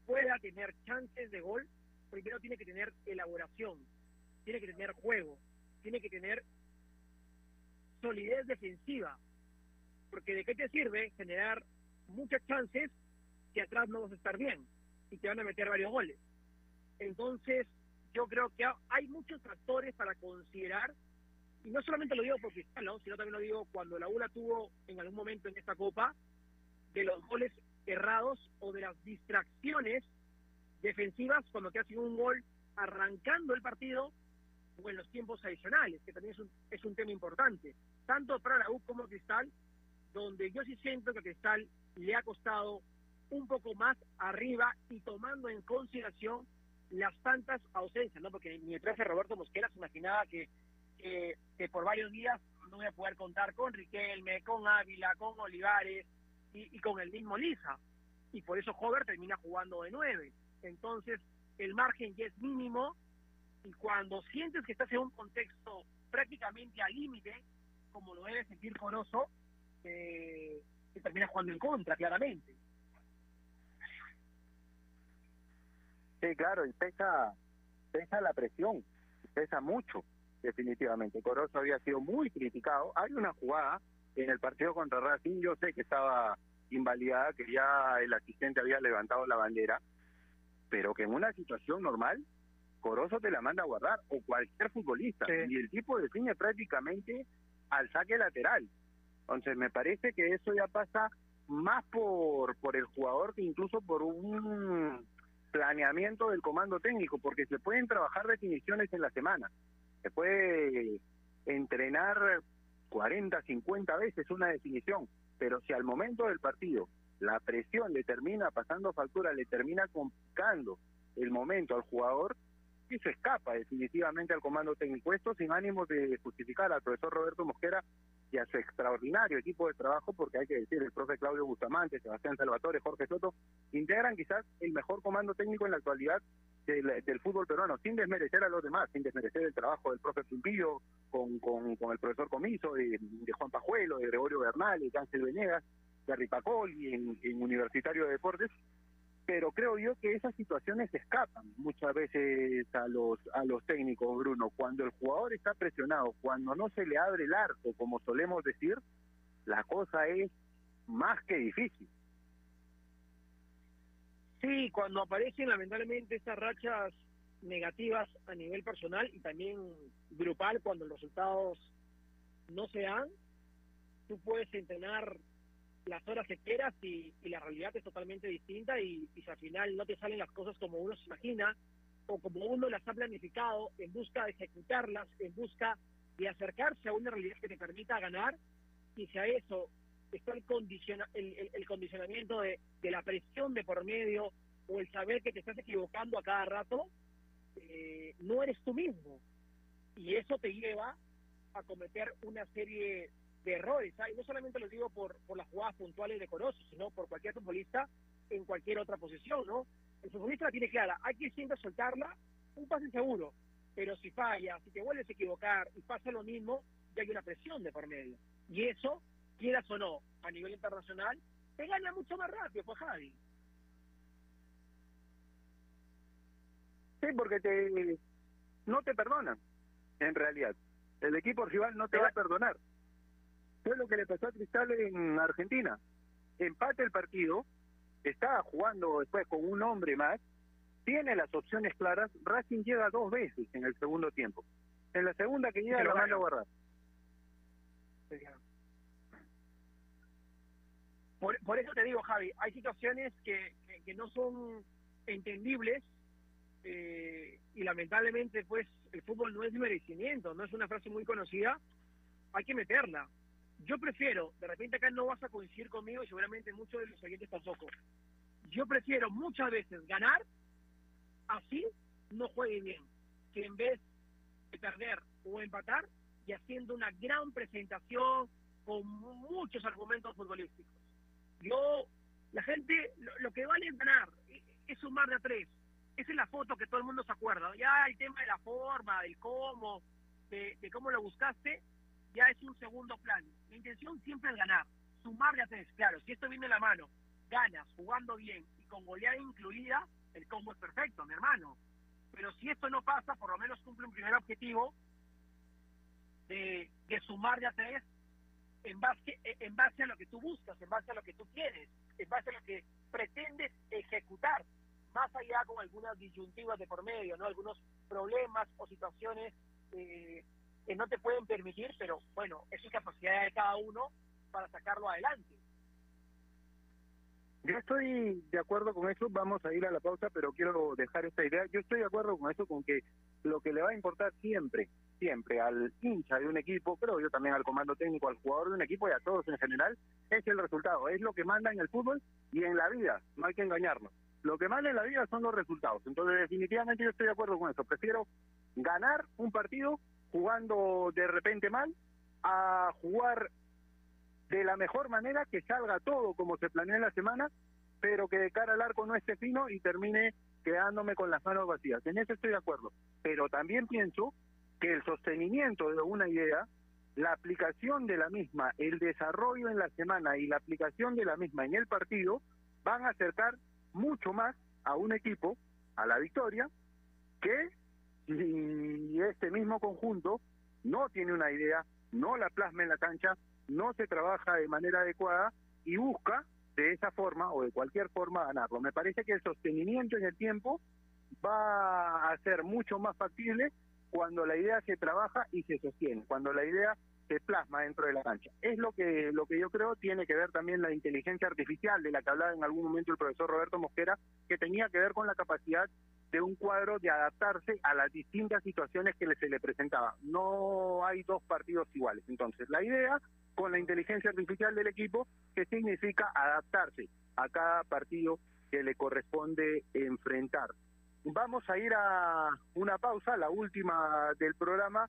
Speaker 6: pueda tener chances de gol, primero tiene que tener elaboración, tiene que tener juego, tiene que tener solidez defensiva. Porque de qué te sirve generar muchas chances que atrás no vas a estar bien y te van a meter varios goles. Entonces, yo creo que hay muchos factores para considerar, y no solamente lo digo por Cristal, sino también lo digo cuando la ULA tuvo en algún momento en esta Copa, de los goles errados o de las distracciones defensivas cuando te hacen un gol arrancando el partido o en los tiempos adicionales, que también es un, es un tema importante, tanto para la U como Cristal, donde yo sí siento que Cristal le ha costado un poco más arriba y tomando en consideración las tantas ausencias, ¿no? Porque mi profe Roberto Mosquera se imaginaba que, que, por varios días no voy a poder contar con Riquelme, con Ávila, con Olivares y, y con el mismo Lisa. Y por eso Hover termina jugando de nueve. Entonces, el margen ya es mínimo y cuando sientes que estás en un contexto prácticamente al límite, como lo debe sentir Corozo, eh, te termina jugando en contra, claramente.
Speaker 4: Sí, claro, y pesa, pesa la presión, pesa mucho, definitivamente. Corozo había sido muy criticado. Hay una jugada en el partido contra Racing, yo sé que estaba invalidada, que ya el asistente había levantado la bandera, pero que en una situación normal, Corozo te la manda a guardar, o cualquier futbolista, y el tipo define prácticamente al saque lateral. Entonces me parece que eso ya pasa más por, por el jugador que incluso por un planeamiento del comando técnico, porque se pueden trabajar definiciones en la semana, se puede entrenar 40, 50 veces una definición, pero si al momento del partido la presión le termina pasando factura, le termina complicando el momento al jugador, eso escapa definitivamente al comando técnico. Esto sin ánimo de justificar al profesor Roberto Mosquera y a su extraordinario equipo de trabajo, porque hay que decir, el profe Claudio Bustamante, Sebastián Salvatore, Jorge Soto, integran quizás el mejor comando técnico en la actualidad del, fútbol peruano, sin desmerecer a los demás, sin desmerecer el trabajo del profe Pimpillo, con, con, el profesor Comiso, de, Juan Pajuelo, de Gregorio Bernal, de Ángel Venegas, de Ripacoli en, en Universitario de Deportes, pero creo yo que esas situaciones escapan muchas veces a los a los técnicos, Bruno. Cuando el jugador está presionado, cuando no se le abre el arco, como solemos decir, la cosa es más que difícil.
Speaker 6: Sí, cuando aparecen lamentablemente estas rachas negativas a nivel personal y también grupal, cuando los resultados no se dan, tú puedes entrenar las horas que quieras y, la realidad es totalmente distinta y, si al final no te salen las cosas como uno se imagina o como uno las ha planificado en busca de ejecutarlas, en busca de acercarse a una realidad que te permita ganar y si a eso está el, condiciona, el, condicionamiento de, la presión de por medio o el saber que te estás equivocando a cada rato, eh, no eres tú mismo. Y eso te lleva a cometer una serie de errores. Y no solamente lo digo por, por las jugadas puntuales de Corozo, sino por cualquier futbolista en cualquier otra posición, ¿no? El futbolista la tiene clara, hay que siempre soltarla, un pase seguro, pero si falla, si te vuelves a equivocar y pasa lo mismo, ya hay una presión de por medio. Y eso, quieras o no, a nivel internacional, te gana mucho más rápido, pues Javi.
Speaker 4: Sí, porque te no te perdonan. en realidad. El equipo rival no te va a perdonar. Fue lo que le pasó a Cristal en Argentina. Empate el partido, estaba jugando después con un hombre más, tiene las opciones claras, Racing llega dos veces en el segundo tiempo. En la segunda que llega
Speaker 6: Se lo
Speaker 4: lo manda
Speaker 6: gana.
Speaker 4: a guardar.
Speaker 6: Por, por eso te digo, Javi, hay situaciones que, que, que no son entendibles eh, y lamentablemente pues el fútbol no es merecimiento, no es una frase muy conocida, hay que meterla. Yo prefiero, de repente acá no vas a coincidir conmigo y seguramente muchos de los oyentes tampoco, yo prefiero muchas veces ganar, así no juegue bien, que en vez de perder o empatar y haciendo una gran presentación con muchos argumentos futbolísticos. Yo, la gente, lo, que vale es ganar, es- es sumar de a tres. Esa es la foto que todo el mundo se acuerda. Ya el tema de la forma, del cómo, de, de cómo lo buscaste, ya es un segundo plano. La intención siempre es ganar, sumar de tres. Claro, si esto viene de la mano, ganas jugando bien y con goleada incluida, el combo es perfecto, mi hermano. Pero si esto no pasa, por lo menos cumple un primer objetivo de, de sumar de a tres en base, en base a lo que tú buscas, en base a lo que tú quieres, en base a lo que pretendes ejecutar, más allá con algunas disyuntivas de por medio, ¿no? Algunos problemas o situaciones eh, que no te pueden permitir, pero bueno, es capacidad de cada uno para sacarlo adelante.
Speaker 4: Yo estoy de acuerdo con eso, vamos a ir a la pausa, pero quiero dejar esta idea. Yo estoy de acuerdo con eso, con que lo que le va a importar siempre, siempre al hincha de un equipo, pero yo también al comando técnico, al jugador de un equipo y a todos en general, es el resultado. Es lo que manda en el fútbol y en la vida, no hay que engañarnos. Lo que manda en la vida son los resultados. Entonces, definitivamente yo estoy de acuerdo con eso. Prefiero ganar un partido jugando de repente mal a jugar de la mejor manera, que salga todo como se planea en la semana, pero que de cara al arco no esté fino y termine quedándome con las manos vacías. En eso estoy de acuerdo. Pero también pienso que el sostenimiento de una idea, la aplicación de la misma, el desarrollo en la semana y la aplicación de la misma en el partido, van a acercar mucho más a un equipo a la victoria que si este mismo conjunto no tiene una idea, no la plasma en la cancha, no se trabaja de manera adecuada y busca de esa forma o de cualquier forma ganarlo. Me parece que el sostenimiento en el tiempo va a ser mucho más factible cuando la idea se trabaja y se sostiene, cuando la idea se plasma dentro de la cancha. Es lo que lo que yo creo tiene que ver también la inteligencia artificial de la que hablaba en algún momento el profesor Roberto Mosquera, que tenía que ver con la capacidad de un cuadro de adaptarse a las distintas situaciones que se le presentaba. No hay dos partidos iguales. Entonces, la idea con la inteligencia artificial del equipo, que significa adaptarse a cada partido que le corresponde enfrentar. Vamos a ir a una pausa, la última del programa.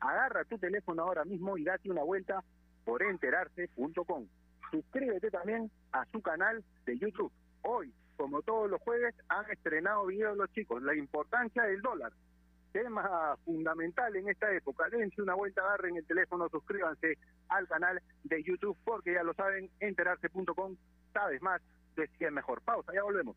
Speaker 4: agarra tu teléfono ahora mismo y date una vuelta por enterarse.com. Suscríbete también a su canal de YouTube. Hoy, como todos los jueves, han estrenado videos los chicos. La importancia del dólar. Tema fundamental en esta época. Dense una vuelta, agarren el teléfono, suscríbanse al canal de YouTube porque ya lo saben, enterarse.com. Sabes más, decía mejor. Pausa, ya volvemos.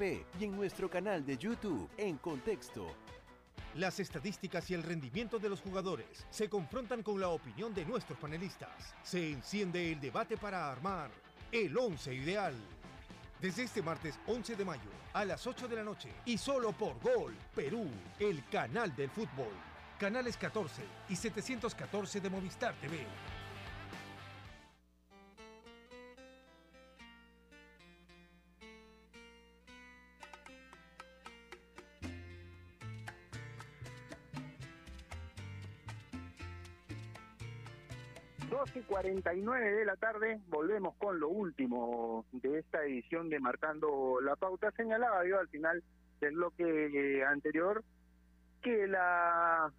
Speaker 7: y en nuestro canal de YouTube en Contexto.
Speaker 8: Las estadísticas y el rendimiento de los jugadores se confrontan con la opinión de nuestros panelistas. Se enciende el debate para armar el 11 ideal. Desde este martes 11 de mayo a las 8 de la noche y solo por Gol Perú, el canal del fútbol. Canales 14 y 714 de Movistar TV.
Speaker 4: 49 de la tarde, volvemos con lo último de esta edición de Marcando la Pauta. Señalaba yo al final del bloque anterior que la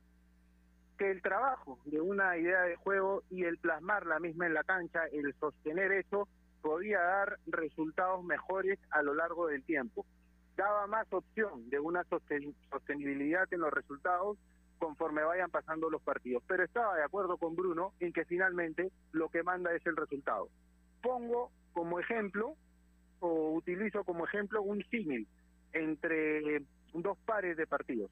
Speaker 4: que el trabajo de una idea de juego y el plasmar la misma en la cancha, el sostener eso, podía dar resultados mejores a lo largo del tiempo. Daba más opción de una sostenibilidad en los resultados conforme vayan pasando los partidos. Pero estaba de acuerdo con Bruno en que finalmente lo que manda es el resultado. Pongo como ejemplo, o utilizo como ejemplo, un símil entre dos pares de partidos,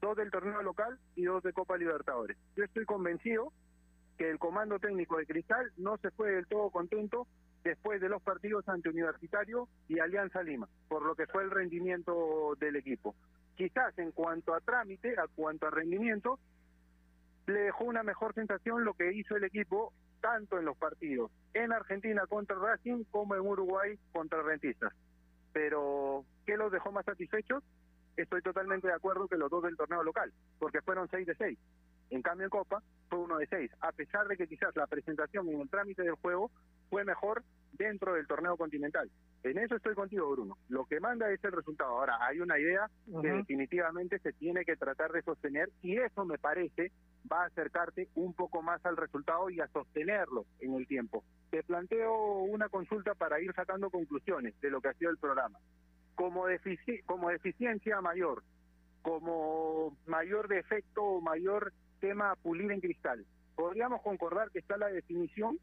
Speaker 4: dos del torneo local y dos de Copa Libertadores. Yo estoy convencido que el comando técnico de Cristal no se fue del todo contento después de los partidos ante Universitario y Alianza Lima, por lo que fue el rendimiento del equipo quizás en cuanto a trámite, a cuanto a rendimiento, le dejó una mejor sensación lo que hizo el equipo tanto en los partidos en Argentina contra Racing como en Uruguay contra Rentistas. Pero, ¿qué los dejó más satisfechos? Estoy totalmente de acuerdo que los dos del torneo local, porque fueron 6 de 6. En cambio, en Copa fue uno de 6, a pesar de que quizás la presentación en el trámite del juego fue mejor dentro del torneo continental. En eso estoy contigo, Bruno. Lo que manda es el resultado. Ahora, hay una idea que definitivamente se tiene que tratar de sostener y eso me parece va a acercarte un poco más al resultado y a sostenerlo en el tiempo. Te planteo una consulta para ir sacando conclusiones de lo que ha sido el programa. Como, como deficiencia mayor, como mayor defecto o mayor tema a pulir en cristal, ¿podríamos concordar que está la definición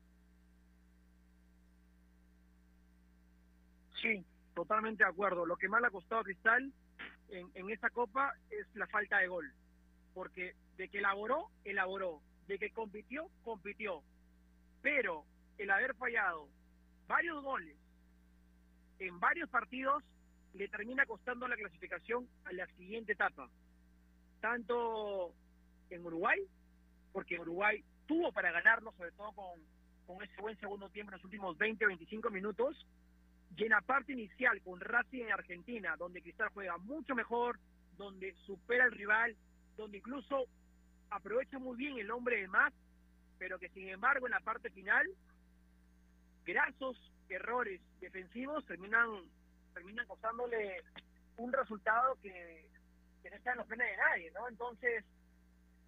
Speaker 6: Sí, totalmente de acuerdo. Lo que más le ha costado a Cristal en, esta copa es la falta de gol. Porque de que elaboró, elaboró. De que compitió, compitió. Pero el haber fallado varios goles en varios partidos le termina costando la clasificación a la siguiente etapa. Tanto en Uruguay, porque Uruguay tuvo para ganarlo, sobre todo con, con ese buen segundo tiempo en los últimos 20 25 minutos, y en la parte inicial con Racing en Argentina, donde Cristal juega mucho mejor, donde supera al rival, donde incluso aprovecha muy bien el hombre de más, pero que sin embargo en la parte final, grasos errores defensivos terminan terminan costándole un resultado que, no está en los planes de nadie, ¿no? Entonces,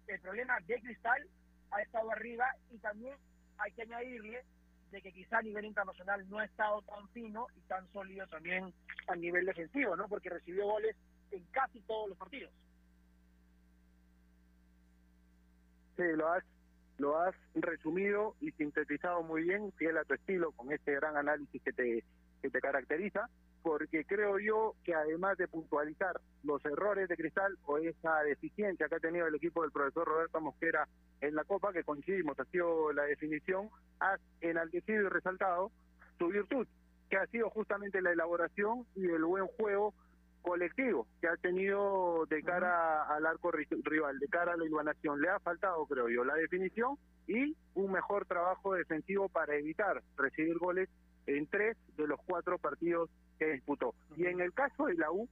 Speaker 6: el problema de Cristal ha estado arriba y también hay que añadirle de que quizá a nivel internacional no ha estado tan fino y tan sólido también a nivel defensivo, ¿no? Porque recibió goles en casi todos los partidos.
Speaker 4: Sí, lo has, lo has resumido y sintetizado muy bien, fiel a tu estilo, con este gran análisis que te, que te caracteriza, porque creo yo que además de puntualizar los errores de Cristal o esa deficiencia que ha tenido el equipo del profesor Roberto Mosquera en la Copa, que coincidimos, ha sido la definición, ha enaltecido y resaltado su virtud, que ha sido justamente la elaboración y el buen juego colectivo que ha tenido de cara al arco rival, de cara a la iluminación. Le ha faltado, creo yo, la definición y un mejor trabajo defensivo para evitar recibir goles en tres de los cuatro partidos que disputó. Y en el caso de la U,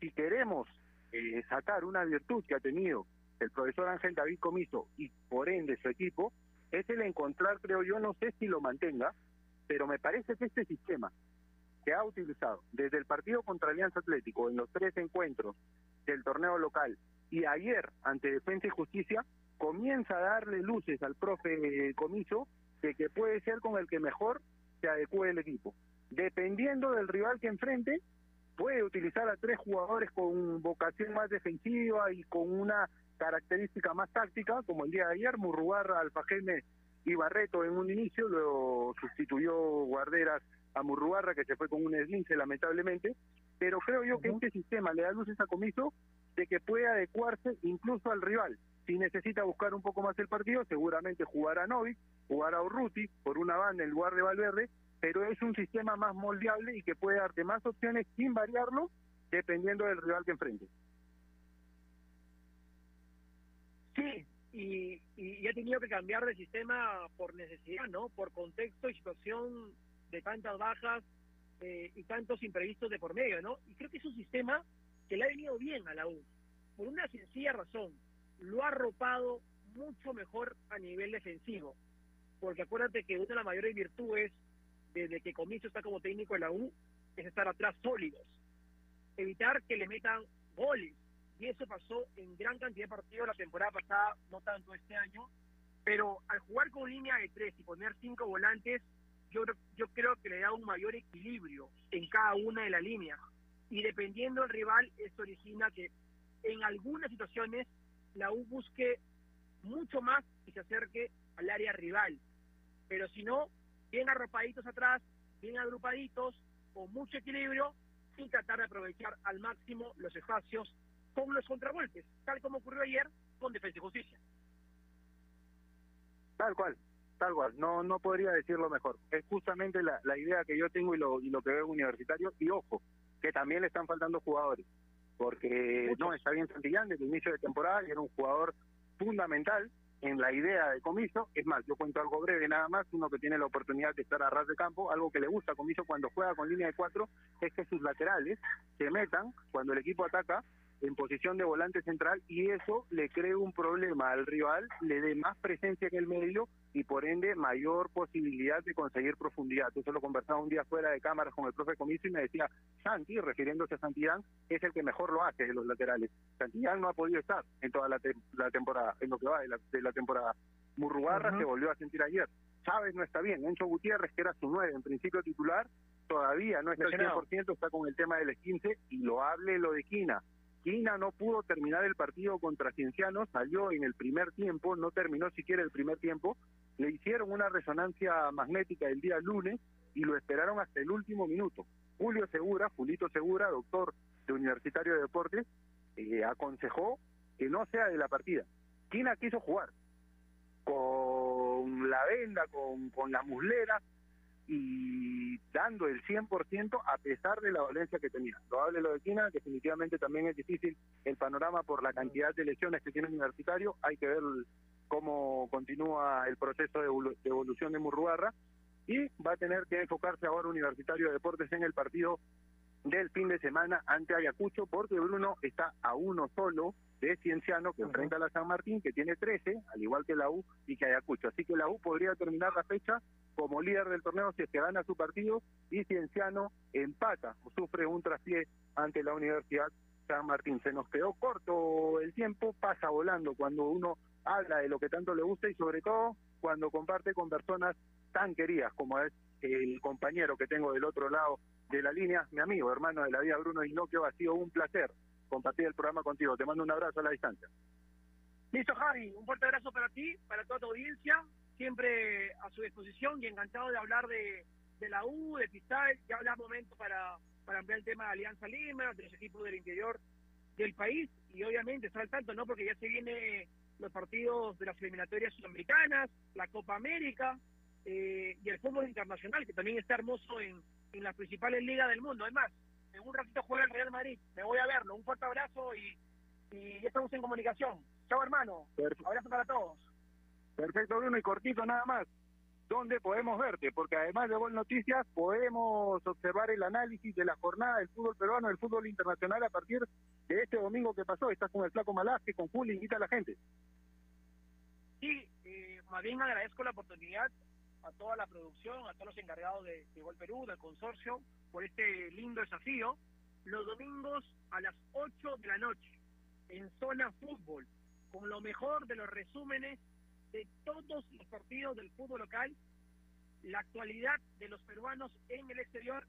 Speaker 4: si queremos eh, sacar una virtud que ha tenido el profesor Ángel David Comiso y por ende su equipo, es el encontrar, creo yo, no sé si lo mantenga, pero me parece que este sistema, que ha utilizado desde el partido contra Alianza Atlético en los tres encuentros del torneo local y ayer ante Defensa y Justicia, comienza a darle luces al profe Comiso de que puede ser con el que mejor se adecue el equipo. Dependiendo del rival que enfrente, puede utilizar a tres jugadores con vocación más defensiva y con una característica más táctica, como el día de ayer, Murrugarra, Alfajeme y Barreto en un inicio, luego sustituyó Guarderas a Murrugarra, que se fue con un esguince lamentablemente, pero creo yo que este sistema le da luces a Comiso de que puede adecuarse incluso al rival. Si necesita buscar un poco más el partido, seguramente jugará Novik, jugará Urruti por una banda en lugar de Valverde, pero es un sistema más moldeable y que puede darte más opciones sin variarlo dependiendo del rival que enfrente.
Speaker 6: Sí, y, y, ha tenido que cambiar de sistema por necesidad, ¿no? Por contexto y situación de tantas bajas eh, y tantos imprevistos de por medio, ¿no? Y creo que es un sistema que le ha venido bien a la U, por una sencilla razón, lo ha arropado mucho mejor a nivel defensivo, porque acuérdate que una de las mayores virtudes desde que Comiso está como técnico en la U es estar atrás sólidos, evitar que le metan goles, y eso pasó en gran cantidad de partidos la temporada pasada, no tanto este año, pero al jugar con línea de tres y poner cinco volantes, yo, yo creo que le da un mayor equilibrio en cada una de las líneas. Y dependiendo del rival, esto origina que en algunas situaciones la U busque mucho más y se acerque al área rival. Pero si no, bien arropaditos atrás, bien agrupaditos, con mucho equilibrio y tratar de aprovechar al máximo los espacios con los contragolpes, tal como ocurrió ayer con Defensa y Justicia.
Speaker 4: Tal cual, tal cual, no no podría decirlo mejor. Es justamente la, la idea que yo tengo y lo, y lo que veo Universitario, y ojo, que también le están faltando jugadores, porque no está bien Santillán desde el inicio de temporada y era un jugador fundamental en la idea de Comiso. Es más, yo cuento algo breve nada más, uno que tiene la oportunidad de estar a ras de campo, algo que le gusta a Comiso cuando juega con línea de cuatro, es que sus laterales se metan cuando el equipo ataca en posición de volante central y eso le crea un problema al rival, le dé más presencia en el medio y por ende mayor posibilidad de conseguir profundidad. Eso lo conversaba un día fuera de cámaras con el profe Comiso y me decía, Santi, refiriéndose a Santillán, es el que mejor lo hace de los laterales. Santillán no ha podido estar en toda la, la temporada, en lo que va de la, de la temporada. Murrugarra se volvió a sentir ayer. Chávez no está bien. Encho Gutiérrez, que era su nueve en principio titular, todavía no está al 100%, está con el tema del 15 y lo hable lo de Quina Quina no pudo terminar el partido contra Cienciano, salió en el primer tiempo, no terminó siquiera el primer tiempo, le hicieron una resonancia magnética el día lunes y lo esperaron hasta el último minuto. Julio Segura, Julito Segura, doctor de Universitario de Deportes, eh, aconsejó que no sea de la partida. Quina quiso jugar con la venda, con la muslera, y dando el 100% a pesar de la dolencia que tenía. Probable lo de Quina, definitivamente también es difícil el panorama por la cantidad de lesiones que tiene el universitario, hay que ver cómo continúa el proceso de evolución de Murruarra y va a tener que enfocarse ahora Universitario de Deportes en el partido del fin de semana ante Ayacucho porque Bruno está a uno solo de Cienciano que enfrenta a la San Martín que tiene 13, al igual que la U y que Ayacucho. Así que la U podría terminar la fecha como líder del torneo si es que gana su partido y Cienciano empata o sufre un traspié ante la Universidad San Martín. Se nos quedó corto el tiempo, pasa volando cuando uno habla de lo que tanto le gusta y sobre todo cuando comparte con personas tan queridas como es el compañero que tengo del otro lado de la línea, mi amigo, hermano de la vida, Bruno Innoquio, ha sido un placer compartir el programa contigo. Te mando un abrazo a la distancia.
Speaker 6: Listo, Javi, un fuerte abrazo para ti, para toda tu audiencia siempre a su disposición y encantado de hablar de, de la U, de Cristal, ya habrá momento para, para ampliar el tema de Alianza Lima, de los equipos del interior del país y obviamente estar al tanto, ¿no? Porque ya se vienen los partidos de las eliminatorias sudamericanas, la Copa América eh, y el fútbol internacional, que también está hermoso en, en las principales ligas del mundo. Además, en un ratito juega el Real Madrid, me voy a verlo. Un fuerte abrazo y, y estamos en comunicación. Chao, hermano. Abrazo para todos.
Speaker 4: Perfecto, Bruno, y cortito nada más. ¿Dónde podemos verte? Porque además de Gol Noticias, podemos observar el análisis de la jornada del fútbol peruano, del fútbol internacional a partir de este domingo que pasó. Estás con el Flaco Malazque, con Juli, invita a la gente.
Speaker 6: Sí, eh, más bien agradezco la oportunidad a toda la producción, a todos los encargados de, Gol Perú, del consorcio, por este lindo desafío. Los domingos a las 8 de la noche, en Zona Fútbol, con lo mejor de los resúmenes de todos los partidos del fútbol local, la actualidad de los peruanos en el exterior